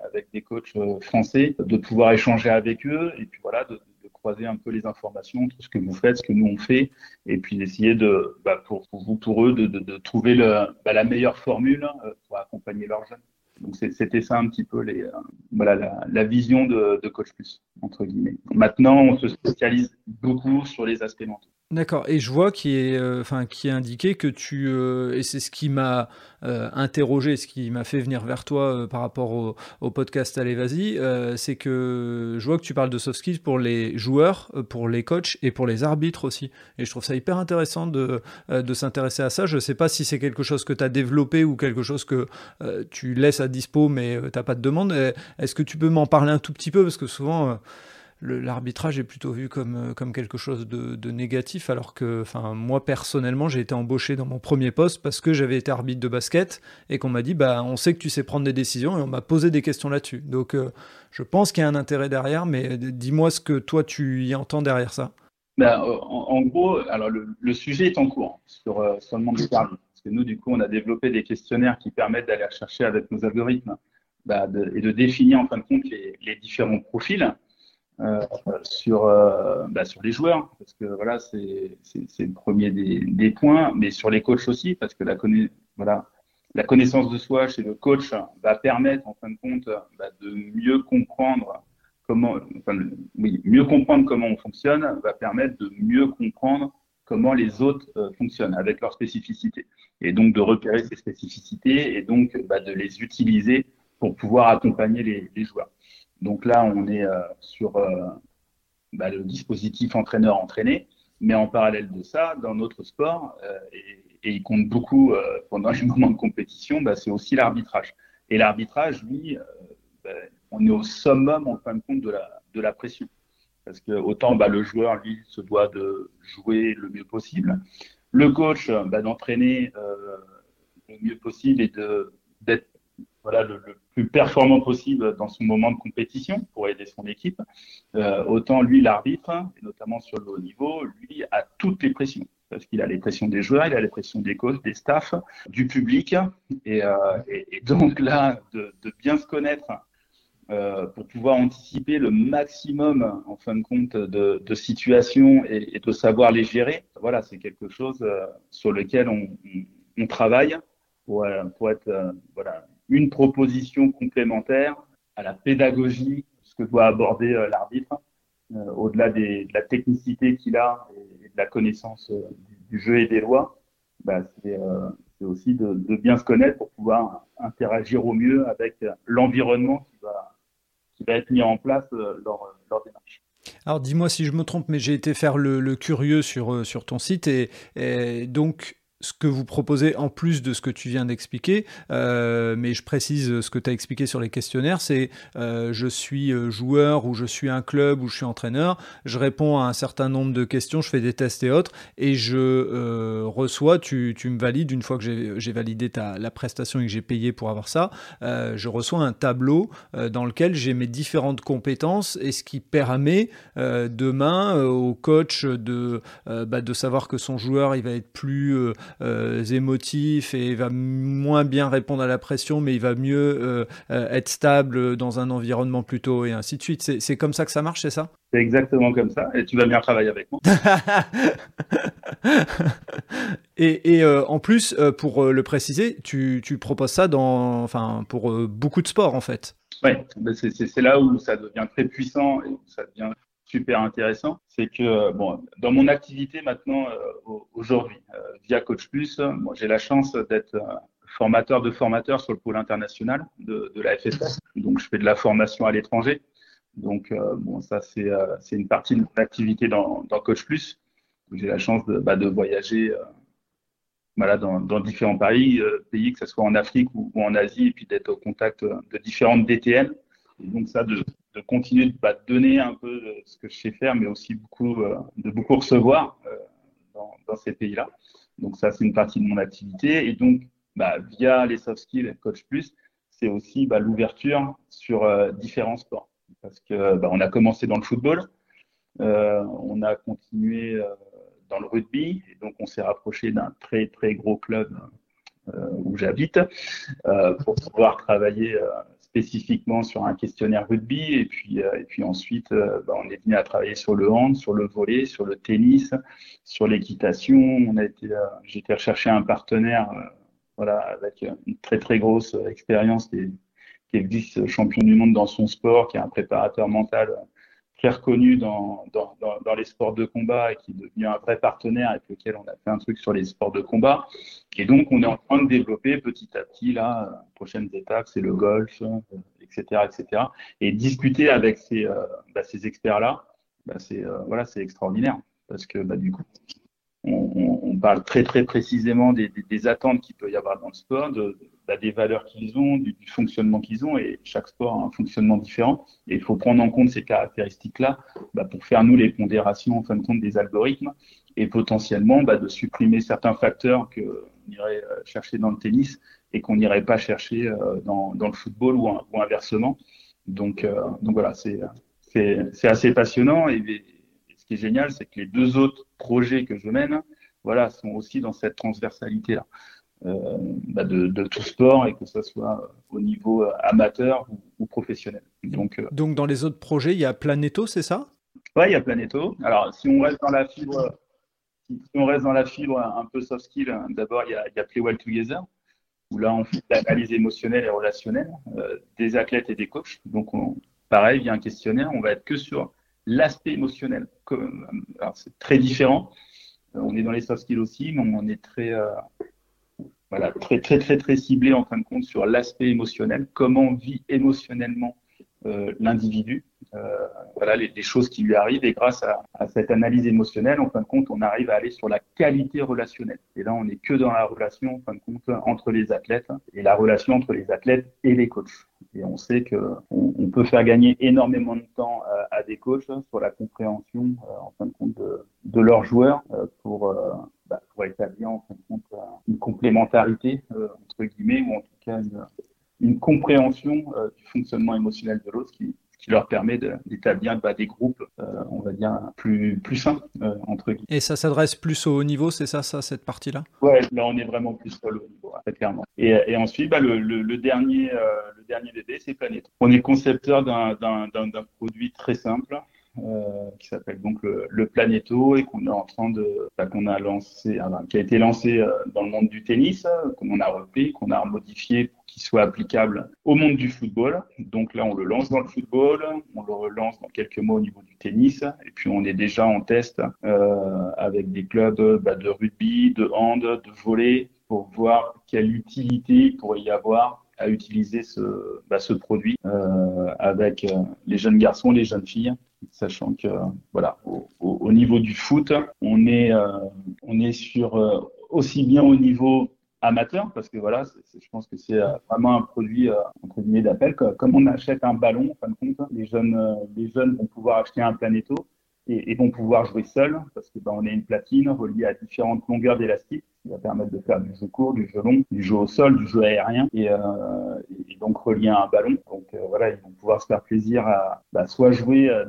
A: avec des coachs français, de pouvoir échanger avec eux, et puis voilà, de, croiser un peu les informations, tout ce que vous faites, ce que nous on fait, et puis d'essayer de, bah, pour, vous, pour eux, de, de, trouver le, bah, la meilleure formule euh, pour accompagner leurs jeunes. Donc c'était ça un petit peu les, euh, voilà, la, la, vision de, de Coach Plus, entre guillemets. Maintenant, on se spécialise beaucoup sur les aspects mentaux.
B: D'accord. Et je vois qui est, euh, enfin, qui est indiqué que tu, euh, et c'est ce qui m'a euh, interrogé, ce qui m'a fait venir vers toi par rapport au, podcast Allez Vas-y, c'est que je vois que tu parles de soft skills pour les joueurs, pour les coachs et pour les arbitres aussi. Et je trouve ça hyper intéressant de, de s'intéresser à ça. Je ne sais pas si c'est quelque chose que tu as développé ou quelque chose que tu laisses à dispo, mais tu n'as pas de demande. Est-ce que tu peux m'en parler un tout petit peu? Parce que souvent l'arbitrage est plutôt vu comme, euh, comme quelque chose de, négatif, alors que moi personnellement j'ai été embauché dans mon premier poste parce que j'avais été arbitre de basket et qu'on m'a dit bah, on sait que tu sais prendre des décisions et on m'a posé des questions là-dessus. Donc euh, je pense qu'il y a un intérêt derrière, mais dis-moi ce que toi tu y entends derrière ça.
A: Ben, en, gros, alors le, sujet est en cours sur, euh, le monde des arbitres. Parce que nous, du coup, on a développé des questionnaires qui permettent d'aller chercher avec nos algorithmes bah, et de définir en fin de compte les, les différents profils. Euh, sur, euh, bah, sur les joueurs, parce que voilà, c'est le premier des, points, mais sur les coachs aussi, parce que la, connaissance de soi chez le coach va permettre, en fin de compte, bah, de mieux comprendre comment, enfin, oui, mieux comprendre comment on fonctionne, va permettre de mieux comprendre comment les autres euh, fonctionnent avec leurs spécificités. Et donc de repérer ces spécificités et donc bah, de les utiliser pour pouvoir accompagner les joueurs. Donc là, on est euh, sur euh, bah, le dispositif entraîneur-entraîné, mais en parallèle de ça, dans notre sport, euh, et, il compte beaucoup pendant les [laughs] moments de compétition, bah, c'est aussi l'arbitrage. Et l'arbitrage, lui, bah, on est au summum en fin de compte de la, de la pression. Parce que autant le joueur, lui, se doit de jouer le mieux possible, le coach d'entraîner le mieux possible et d'être voilà, le, plus performant possible dans son moment de compétition pour aider son équipe. Euh, autant lui, l'arbitre, notamment sur le haut niveau, lui a toutes les pressions. Parce qu'il a les pressions des joueurs, il a les pressions des coachs, des staffs, du public. Et, euh, donc là, de, bien se connaître euh, pour pouvoir anticiper le maximum, en fin de compte, de, situations et, de savoir les gérer, voilà, c'est quelque chose sur lequel on, travaille pour, pour être voilà, une proposition complémentaire à la pédagogie, ce que doit aborder euh, l'arbitre, euh, au-delà de la technicité qu'il a et, de la connaissance euh, du, jeu et des lois, bah, c'est aussi de, bien se connaître pour pouvoir interagir au mieux avec l'environnement qui va, être mis en place lors, lors des matchs.
B: Alors dis-moi si je me trompe, mais j'ai été faire le, curieux sur, ton site et donc ce que vous proposez en plus de ce que tu viens d'expliquer, euh, mais je précise ce que tu as expliqué sur les questionnaires, c'est euh, je suis euh, joueur ou je suis un club ou je suis entraîneur, je réponds à un certain nombre de questions, je fais des tests et autres, et je reçois, tu, me valides, une fois que j'ai validé ta, la prestation et que j'ai payé pour avoir ça, je reçois un tableau dans lequel j'ai mes différentes compétences et ce qui permet demain au coach de, bah, de savoir que son joueur il va être plus émotif et il va moins bien répondre à la pression, mais il va mieux euh, euh, être stable dans un environnement plutôt et ainsi de suite. C'est comme ça que ça marche, c'est ça?
A: C'est exactement comme ça et tu vas bien travailler avec moi. [laughs]
B: et, et en plus, pour le préciser, tu, tu, proposes ça dans, enfin, pour beaucoup de sports en fait.
A: Oui, ben, c'est là où ça devient très puissant et où ça devient super intéressant, c'est que bon, dans mon activité maintenant euh, aujourd'hui, euh, via Coach Plus, j'ai la chance d'être formateur de formateurs sur le pôle international de, la FSS. Donc je fais de la formation à l'étranger. Donc euh, bon, ça c'est une partie de mon activité dans, dans Coach Plus. J'ai la chance de, bah, voyager voilà, dans, dans, différents pays, pays, que ce soit en Afrique ou, ou en Asie, et puis d'être au contact de différentes DTN. Et donc ça, de, de continuer de bah, donner un peu ce que je sais faire, mais aussi beaucoup, euh, de beaucoup recevoir euh, dans, ces pays-là. Donc ça, c'est une partie de mon activité. Et donc, bah, via les soft skills Coach Plus, c'est aussi bah, l'ouverture sur différents sports. Parce que bah, on a commencé dans le football, on a continué dans le rugby, et donc on s'est rapproché d'un très très gros club où j'habite pour pouvoir travailler spécifiquement sur un questionnaire rugby et puis euh, et puis ensuite euh, bah, on est venu à travailler sur le hand, sur le volet, sur le tennis, sur l'équitation. On a été, euh, j'ai été un partenaire, voilà, avec une très très grosse expérience qui est, qui est vice-champion du monde dans son sport, qui est un préparateur mental très reconnu dans, dans, les sports de combat et qui est devenu un vrai partenaire avec lequel on a fait un truc sur les sports de combat. Et donc, on est en train de développer petit à petit, là, prochaines étapes, c'est le golf, etc., euh, etc. Et discuter avec ces, euh, bah, ces experts-là, bah, c'est euh, voilà, extraordinaire parce que bah, du coup, on, on, parle très très précisément des, des, des attentes qu'il peut y avoir dans le sport, de, bah, des valeurs qu'ils ont, du, du fonctionnement qu'ils ont, et chaque sport a un fonctionnement différent. Et il faut prendre en compte ces caractéristiques-là bah, pour faire nous les pondérations en fin de compte des algorithmes et potentiellement bah, de supprimer certains facteurs qu'on irait euh, chercher dans le tennis et qu'on n'irait pas chercher euh, dans, dans, le football ou, ou inversement. Donc, euh, donc voilà, c'est assez passionnant et ce qui est génial, c'est que les deux autres projets que je mène, voilà, sont aussi dans cette transversalité-là. Euh, bah, de, tout sport et que ce soit au niveau euh, amateur ou, professionnel.
B: Donc, euh, Donc dans les autres projets, il y a Planeto, c'est ça?
A: Oui, il y a Planeto. Alors si on reste dans la fibre, si on reste dans la fibre un peu soft skill, hein, d'abord il y, a, il y a Play Well Together où là on fait l'analyse émotionnelle et relationnelle des athlètes et des coachs. Donc pareil, il y a un questionnaire, on va être que sur l'aspect émotionnel. c'est très différent. On est dans les soft skills aussi, mais on est très voilà, très, très, très, très ciblé en fin de compte sur l'aspect émotionnel, comment vit émotionnellement euh, l'individu, euh, voilà les, choses qui lui arrivent et grâce à, cette analyse émotionnelle, en fin de compte, on arrive à aller sur la qualité relationnelle. Et là, on n'est que dans la relation, en fin de compte, entre les athlètes et la relation entre les athlètes et les coachs. Et on sait que on, peut faire gagner énormément de temps à, euh, à des coachs sur la compréhension, euh, en fin de compte, de, leurs joueurs euh, pour bah, pour établir en fin de compte une complémentarité entre guillemets ou en tout cas une, une compréhension du fonctionnement émotionnel de l'autre qui, qui leur permet d'établir bah, des groupes, euh, on va dire, plus, plus sains, euh, entre guillemets.
B: Et ça s'adresse plus au haut niveau, c'est ça, ça, cette partie-là?
A: Ouais, là, on est vraiment plus sur le haut niveau, très clairement. Et, et ensuite, bah, le, le, le, dernier, euh, le dernier bébé, c'est Planète. On est concepteur d'un produit très simple, euh, qui s'appelle donc le, le, Planeto et qu'on est en train de, bah, qu'on a lancé, enfin, qui a été lancé euh, dans le monde du tennis, qu'on a repris, qu'on a modifié pour qu'il soit applicable au monde du football. Donc là, on le lance dans le football, on le relance dans quelques mois au niveau du tennis, et puis on est déjà en test euh, avec des clubs bah, de rugby, de hand, de volley, pour voir quelle utilité il pourrait y avoir à utiliser ce, bah, ce produit euh, avec les jeunes garçons, les jeunes filles sachant que voilà, au, au, niveau du foot, on est, euh, sur euh, aussi bien au niveau amateur, parce que voilà, je pense que c'est euh, vraiment un produit d'appel. Comme on achète un ballon, en fin de compte, les jeunes, les jeunes vont pouvoir acheter un planéto et, vont pouvoir jouer seuls, parce que ben, une platine reliée à différentes longueurs d'élastique qui va permettre de faire du jeu court, du jeu long, du jeu au sol, du jeu aérien et, euh, donc relié à un ballon. Donc euh, voilà, ils vont pouvoir se faire plaisir à bah, soit jouer euh,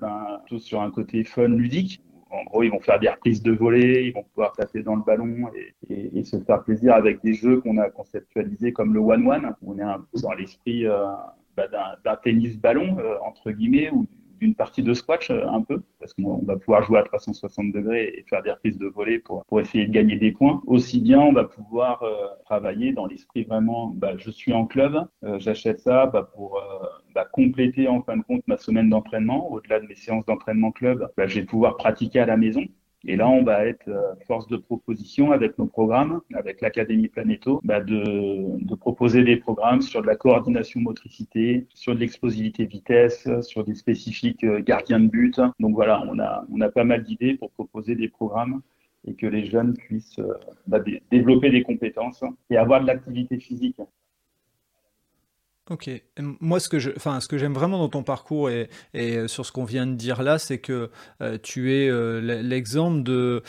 A: tout sur un côté fun, ludique. En gros, ils vont faire des reprises de volée, ils vont pouvoir taper dans le ballon et, se faire plaisir avec des jeux qu'on a conceptualisés comme le one-one. On est un peu dans l'esprit bah, d'un tennis ballon, entre guillemets, ou d'une partie de squash euh, un peu, parce qu'on va pouvoir jouer à 360 degrés et faire des reprises de volée pour, pour essayer de gagner des points. Aussi bien, on va pouvoir euh, travailler dans l'esprit vraiment, bah, je suis en club, euh, j'achète ça bah, pour euh, bah, compléter en fin de compte ma semaine d'entraînement. Au-delà de mes séances d'entraînement club, bah, je vais pouvoir pratiquer à la maison. Et là, on va être euh, force de proposition avec nos programmes, avec l'Académie Planéto, bah de, proposer des programmes sur de la coordination motricité, sur de l'explosivité vitesse, sur des spécifiques euh, gardiens de but. Donc voilà, on a, on a pas mal d'idées pour proposer des programmes et que les jeunes puissent euh, bah, développer des compétences et avoir de l'activité physique.
B: Ok. Moi, ce que je, enfin, ce que j'aime vraiment dans ton parcours et, euh, sur ce qu'on vient de dire là, c'est que euh, tu es euh, l'exemple de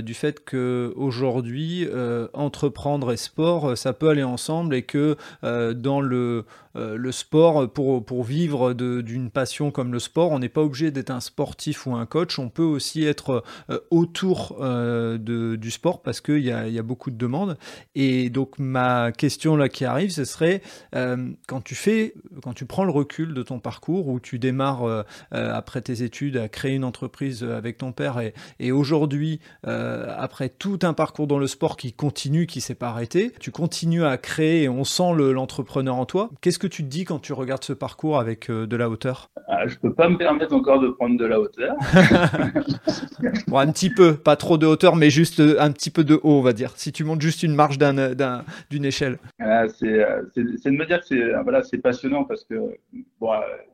B: du fait que aujourd'hui, entreprendre et sport, ça peut aller ensemble et que dans le le sport, pour, pour vivre d'une passion comme le sport, on n'est pas obligé d'être un sportif ou un coach, on peut aussi être autour de, du sport parce qu'il y a, y a beaucoup de demandes. Et donc ma question là qui arrive, ce serait quand tu fais, quand tu prends le recul de ton parcours, où tu démarres après tes études à créer une entreprise avec ton père et, et aujourd'hui, après tout un parcours dans le sport qui continue, qui s'est pas arrêté, tu continues à créer et on sent l'entrepreneur en toi. Qu'est-ce que tu te dis quand tu regardes ce parcours avec euh, de la hauteur?
A: Ah, Je peux pas me permettre encore de prendre de la hauteur. [laughs]
B: bon, un petit peu, pas trop de hauteur, mais juste euh, un petit peu de haut, on va dire. Si tu montes juste une marche d'une échelle.
A: Ah, euh, c'est de me dire que c'est voilà, passionnant parce que bon,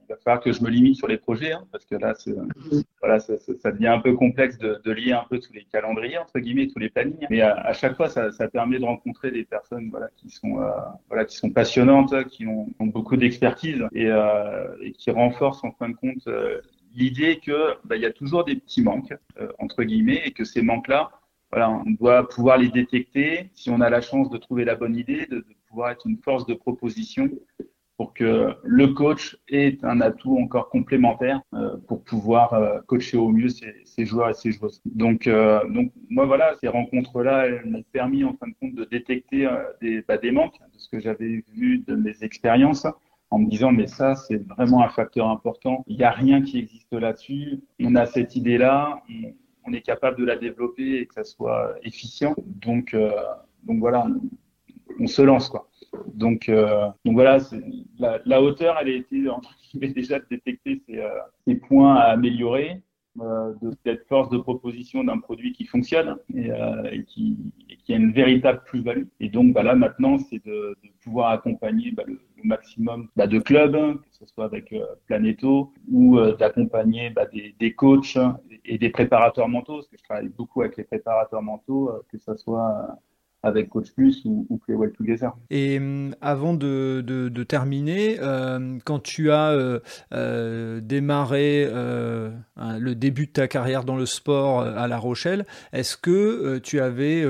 A: il va falloir que je me limite sur les projets, hein, parce que là, ça, devient un peu complexe de, lier un peu tous les calendriers, entre guillemets, tous les plannings. Mais à, chaque fois, ça, permet de rencontrer des personnes voilà, qui, sont, euh, qui sont passionnantes, qui ont, beaucoup d'expertise et, euh, et, qui renforcent en fin de compte euh, l'idée que bah, il y a toujours des petits manques, entre guillemets, et que ces manques-là, on doit pouvoir les détecter si on a la chance de trouver la bonne idée, de pouvoir être une force de proposition pour que le coach ait un atout encore complémentaire euh, pour pouvoir euh, coacher au mieux ses, ses, joueurs et ses joueuses. Donc, euh, donc moi voilà, ces rencontres-là, m'ont permis en fin de compte de détecter des, bah, des manques de ce que j'avais vu de mes expériences en me disant mais ça c'est vraiment un facteur important. Il n'y a rien qui existe là-dessus. On a cette idée-là, on, on, est capable de la développer et que ça soit efficient. Donc donc voilà, on se lance quoi. Donc, euh, donc voilà, la, hauteur, elle a été [laughs] déjà de détecter ces, euh, points à améliorer, euh, de cette force de proposition d'un produit qui fonctionne et, euh, qui, a une véritable plus-value. Et donc bah là maintenant, c'est de, pouvoir accompagner bah, le, maximum bah, de clubs, que ce soit avec Planeto, ou d'accompagner des, des, coachs et des préparateurs mentaux, parce que je travaille beaucoup avec les préparateurs mentaux, que ce soit avec Coach Plus ou, ou Play Well Together.
B: Et euh, avant de, terminer, euh, quand tu as euh, euh démarré le début de ta carrière dans le sport à La Rochelle, est-ce que tu avais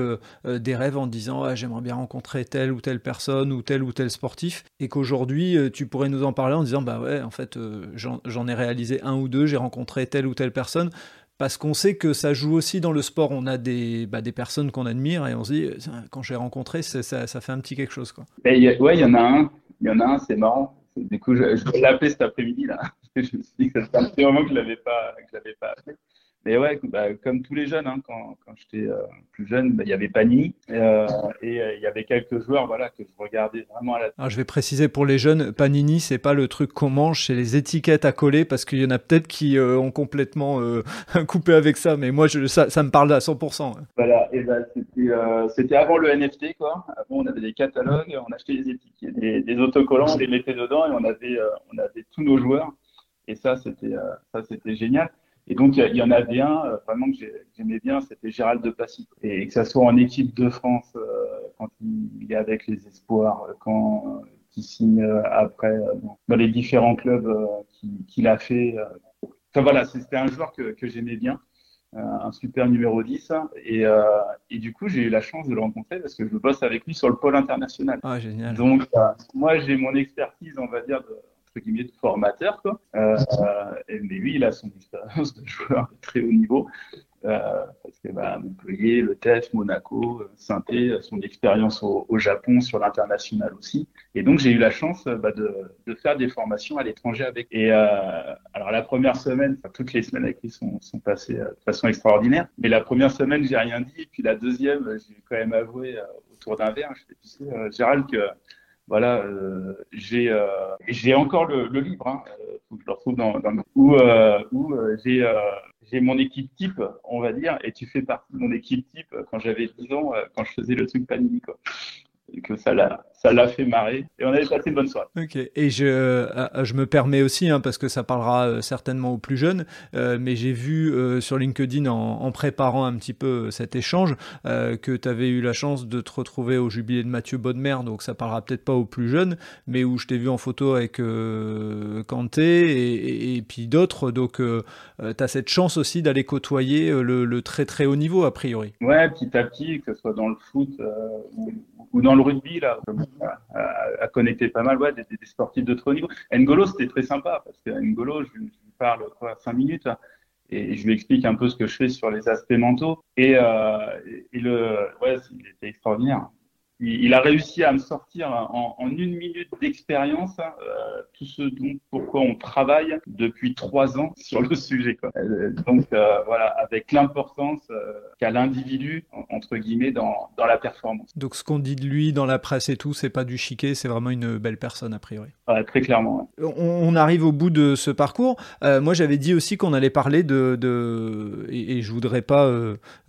B: des rêves en disant ah, j'aimerais bien rencontrer telle ou telle personne ou tel ou tel sportif et qu'aujourd'hui tu pourrais nous en parler en disant bah ouais en fait j'en ai réalisé un ou deux, j'ai rencontré telle ou telle personne parce qu'on sait que ça joue aussi dans le sport. On a des, bah, des personnes qu'on admire et on se dit, quand j'ai rencontré, ça, fait un petit quelque chose. Quoi.
A: Ouais, il y en a un, il y en a un, c'est marrant. Du coup, je, vais l'appeler cet après-midi là. [laughs] je me suis dit que ça fait un petit moment que je l'avais pas, que je l'avais pas appelé. Mais ouais, bah, comme tous les jeunes, hein, quand, quand j'étais euh, plus jeune, bah, il y avait Pani euh, et euh, il y avait quelques joueurs voilà, que je regardais vraiment à la
B: Alors, Je vais préciser pour les jeunes, Panini, c'est pas le truc qu'on mange, c'est les étiquettes à coller parce qu'il y en a peut-être qui ont complètement [laughs] coupé avec ça, mais moi je, ça, ça me parle à 100%.
A: Voilà, et bah, c'était avant le NFT, quoi. Avant, on avait des catalogues, on achetait des étiquettes, des, des autocollants, on les mettait dedans et on avait, on avait tous nos joueurs. Et ça, c'était ça, c'était génial. Et donc, il y, en avait un euh, vraiment que j'aimais bien, c'était Gérald de Passy. Et que ça soit en équipe de France, euh, quand il est avec les espoirs, euh, quand il signe après dans les différents clubs qu'il a fait. Enfin voilà, c'était un joueur que, que j'aimais bien, un super numéro 10. Et, et du coup, j'ai eu la chance de le rencontrer parce que je bosse avec lui sur le pôle international.
B: Ah, génial.
A: Donc, moi, j'ai mon expertise, on va dire, de, guillemets de formateur quoi. Euh, mais lui il a son expérience de joueur de très haut niveau euh, parce que bah, Montpellier, le TEF, Monaco, saint son expérience au, au, Japon sur l'international aussi. Et donc j'ai eu la chance bah, de, de, faire des formations à l'étranger avec. Et euh, alors la première semaine, enfin, toutes les semaines avec lui sont, sont passées de façon extraordinaire. Mais la première semaine j'ai rien dit, et puis la deuxième j'ai quand même avoué autour d'un verre, je sais, tu sais, Gérald que voilà, euh, j'ai euh, j'ai encore le, le livre, hein, euh, faut que je le retrouve dans, dans où, euh, où euh, j'ai euh, j'ai mon équipe type, on va dire, et tu fais partie de mon équipe type quand j'avais 10 ans, quand je faisais le truc Panini, quoi que ça l'a ça l'a fait marrer et on avait passé une bonne soirée.
B: Ok et je euh, je me permets aussi hein, parce que ça parlera euh, certainement aux plus jeunes euh, mais j'ai vu euh, sur LinkedIn en, en, préparant un petit peu cet échange euh, que tu avais eu la chance de te retrouver au jubilé de Mathieu Bodmer donc ça parlera peut-être pas aux plus jeunes mais où je t'ai vu en photo avec Kanté et, et, et, puis d'autres donc tu as cette chance aussi d'aller côtoyer le, le, très très haut niveau a priori.
A: Ouais petit à petit que ce soit dans le foot ou ou dans le rugby, là, à, connecter pas mal ouais, des, sportifs de trop haut niveau. N'Golo, c'était très sympa parce que N'Golo, je, lui parle quoi, cinq minutes et je lui explique un peu ce que je fais sur les aspects mentaux. Et, euh, et le, ouais, il était extraordinaire il, a réussi à me sortir en, une minute d'expérience euh, tout ce dont pourquoi on travaille depuis trois ans [laughs] sur le sujet. Quoi. Euh, donc euh, voilà, avec l'importance euh, qu'a l'individu entre guillemets dans, dans la performance.
B: Donc ce qu'on dit de lui dans la presse et tout, c'est pas du chiquet, c'est vraiment une belle personne a priori.
A: Ouais, très clairement.
B: On, on, arrive au bout de ce parcours. moi j'avais dit aussi qu'on allait parler de, de et, et, je voudrais pas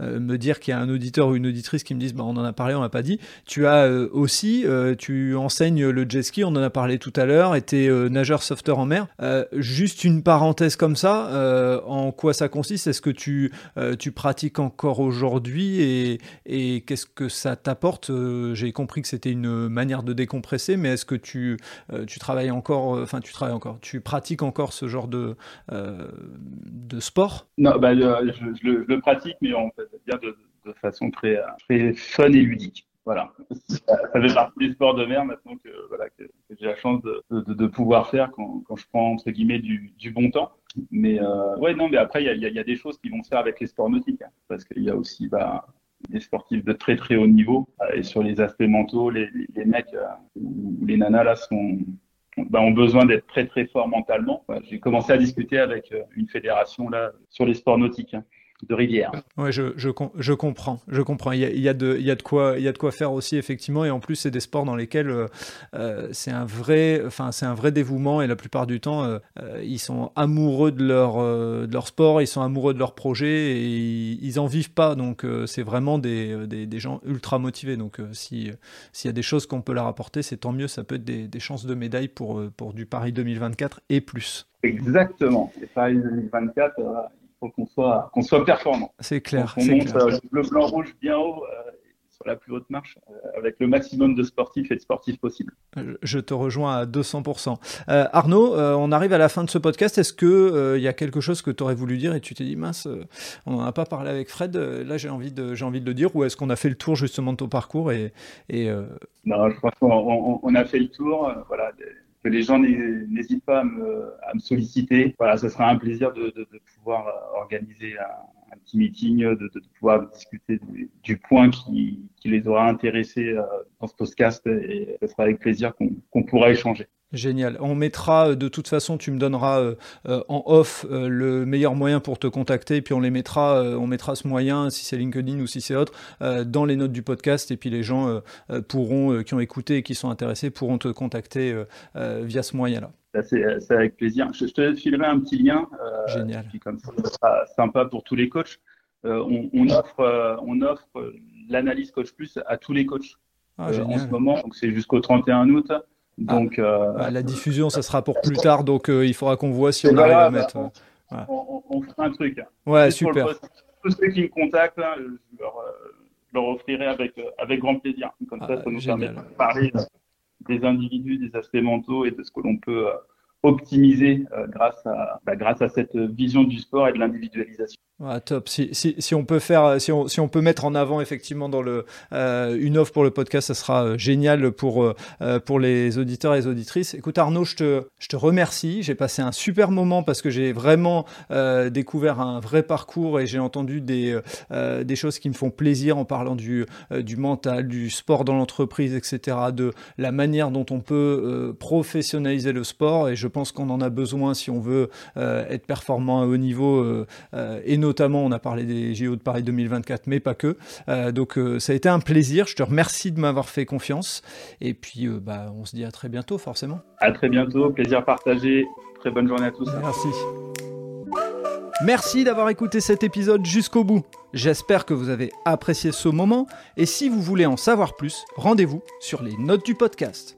B: me dire qu'il y a un auditeur ou une auditrice qui me disent bah, on en a parlé, on n'a pas dit. Tu tu as euh, aussi, euh, tu enseignes le jet ski, on en a parlé tout à l'heure, et tu es euh, nageur sauveteur en mer. juste une parenthèse comme ça, en quoi ça consiste? Est-ce que tu, tu pratiques encore aujourd'hui et, qu'est-ce que ça t'apporte? J'ai compris que c'était une manière de décompresser, mais est-ce que tu, tu travailles encore, enfin tu travailles encore, tu pratiques encore ce genre de, de sport?
A: Non, bah, je, le, pratique, mais on peut dire de, de façon très, très fun et ludique. Voilà, ça fait partie du sport de mer maintenant que, voilà, j'ai la chance de, pouvoir faire quand, quand je prends entre guillemets du, du bon temps. Mais euh, ouais, non, mais après il y a, y a, des choses qui vont se faire avec les sports nautiques, hein, parce qu'il y a aussi bah, des sportifs de très très haut niveau euh, et sur les aspects mentaux, les, les, mecs euh, ou les nanas là sont bah, ont besoin d'être très très forts mentalement. J'ai commencé à discuter avec euh, une fédération là sur les sports nautiques. De rivière.
B: Ouais, je, je, je, comprends, je comprends. Il y a, il y a, de, il y a de quoi, il y a de quoi faire aussi effectivement, et en plus c'est des sports dans lesquels euh, euh, c'est un vrai, enfin c'est un vrai dévouement, et la plupart du temps euh, ils sont amoureux de leur, de leur sport, ils sont amoureux de leur projet, et ils, en vivent pas. Donc c'est vraiment des, des, des, gens ultra motivés. Donc si s'il y a des choses qu'on peut leur apporter, c'est tant mieux. Ça peut être des, des chances de médaille pour pour du Paris 2024 et plus.
A: Exactement. Et Paris 2024, faut qu'on soit, qu'on soit performant.
B: C'est clair.
A: On monte euh, le blanc rouge bien haut euh, sur la plus haute marche euh, avec le maximum de sportifs et de sportifs possibles.
B: Je te rejoins à 200%. Arnaud, on arrive à la fin de ce podcast. Est-ce qu'il il y a quelque chose que tu aurais voulu dire et tu t'es dit, mince, on n'en a pas parlé avec Fred, là j'ai envie, de, j'ai envie de le dire, ou est-ce qu'on a fait le tour justement de ton parcours et, et
A: Non, je crois qu'on on, a fait le tour. voilà, que les gens n'hésitent pas à me, à me, solliciter. Voilà, ce sera un plaisir de, de, de pouvoir euh, organiser un, un, petit meeting, de, pouvoir discuter du, point qui, les aura intéressés euh, dans ce podcast et ce sera avec plaisir qu'on qu pourra échanger.
B: Génial. On mettra, euh, de toute façon, tu me donneras euh, en off le meilleur moyen pour te contacter, et puis on les mettra, on mettra ce moyen, si c'est LinkedIn ou si c'est autre, dans les notes du podcast, et puis les gens pourront, qui ont écouté et qui sont intéressés, pourront te contacter via ce moyen-là.
A: C'est avec plaisir. Je, te filerai un petit lien.
B: Génial.
A: Puis comme ça, sera sympa pour tous les coachs. On, on, offre, on offre l'analyse Coach Plus à tous les coachs ah, en ce moment. Donc c'est jusqu'au 31 août. Donc,
B: euh, ah, la diffusion, ça sera pour plus tard, donc euh, il faudra qu'on voit si on arrive à mettre.
A: On, on, on, fera un truc.
B: Ouais, super.
A: tous ceux qui me contactent, hein, je, leur, euh, je, leur, offrirai avec, avec grand plaisir. Comme ça, ah, ça nous génial. permet de parler des individus, des aspects mentaux et de ce que l'on peut optimiser grâce, à, bah, grâce à cette vision du sport et de l'individualisation.
B: Top. Si, si, si, on peut faire, si on, si on peut mettre en avant effectivement dans le euh, une offre pour le podcast, ça sera euh, génial pour euh, pour les auditeurs et les auditrices. Écoute Arnaud, je te je te remercie. J'ai passé un super moment parce que j'ai vraiment euh, découvert un vrai parcours et j'ai entendu des euh, des choses qui me font plaisir en parlant du du mental, du sport dans l'entreprise, etc. De la manière dont on peut professionnaliser le sport et je pense qu'on en a besoin si on veut être performant à haut niveau et notamment, on a parlé des JO de Paris 2024, mais pas que. Euh, donc, euh, ça a été un plaisir. Je te remercie de m'avoir fait confiance. Et puis, euh, bah, on se dit à très bientôt, forcément.
A: À très bientôt. Plaisir partagé. Très bonne journée à tous.
B: Merci. Merci d'avoir écouté cet épisode jusqu'au bout. J'espère que vous avez apprécié ce moment et si vous voulez en savoir plus, rendez-vous sur les notes du podcast.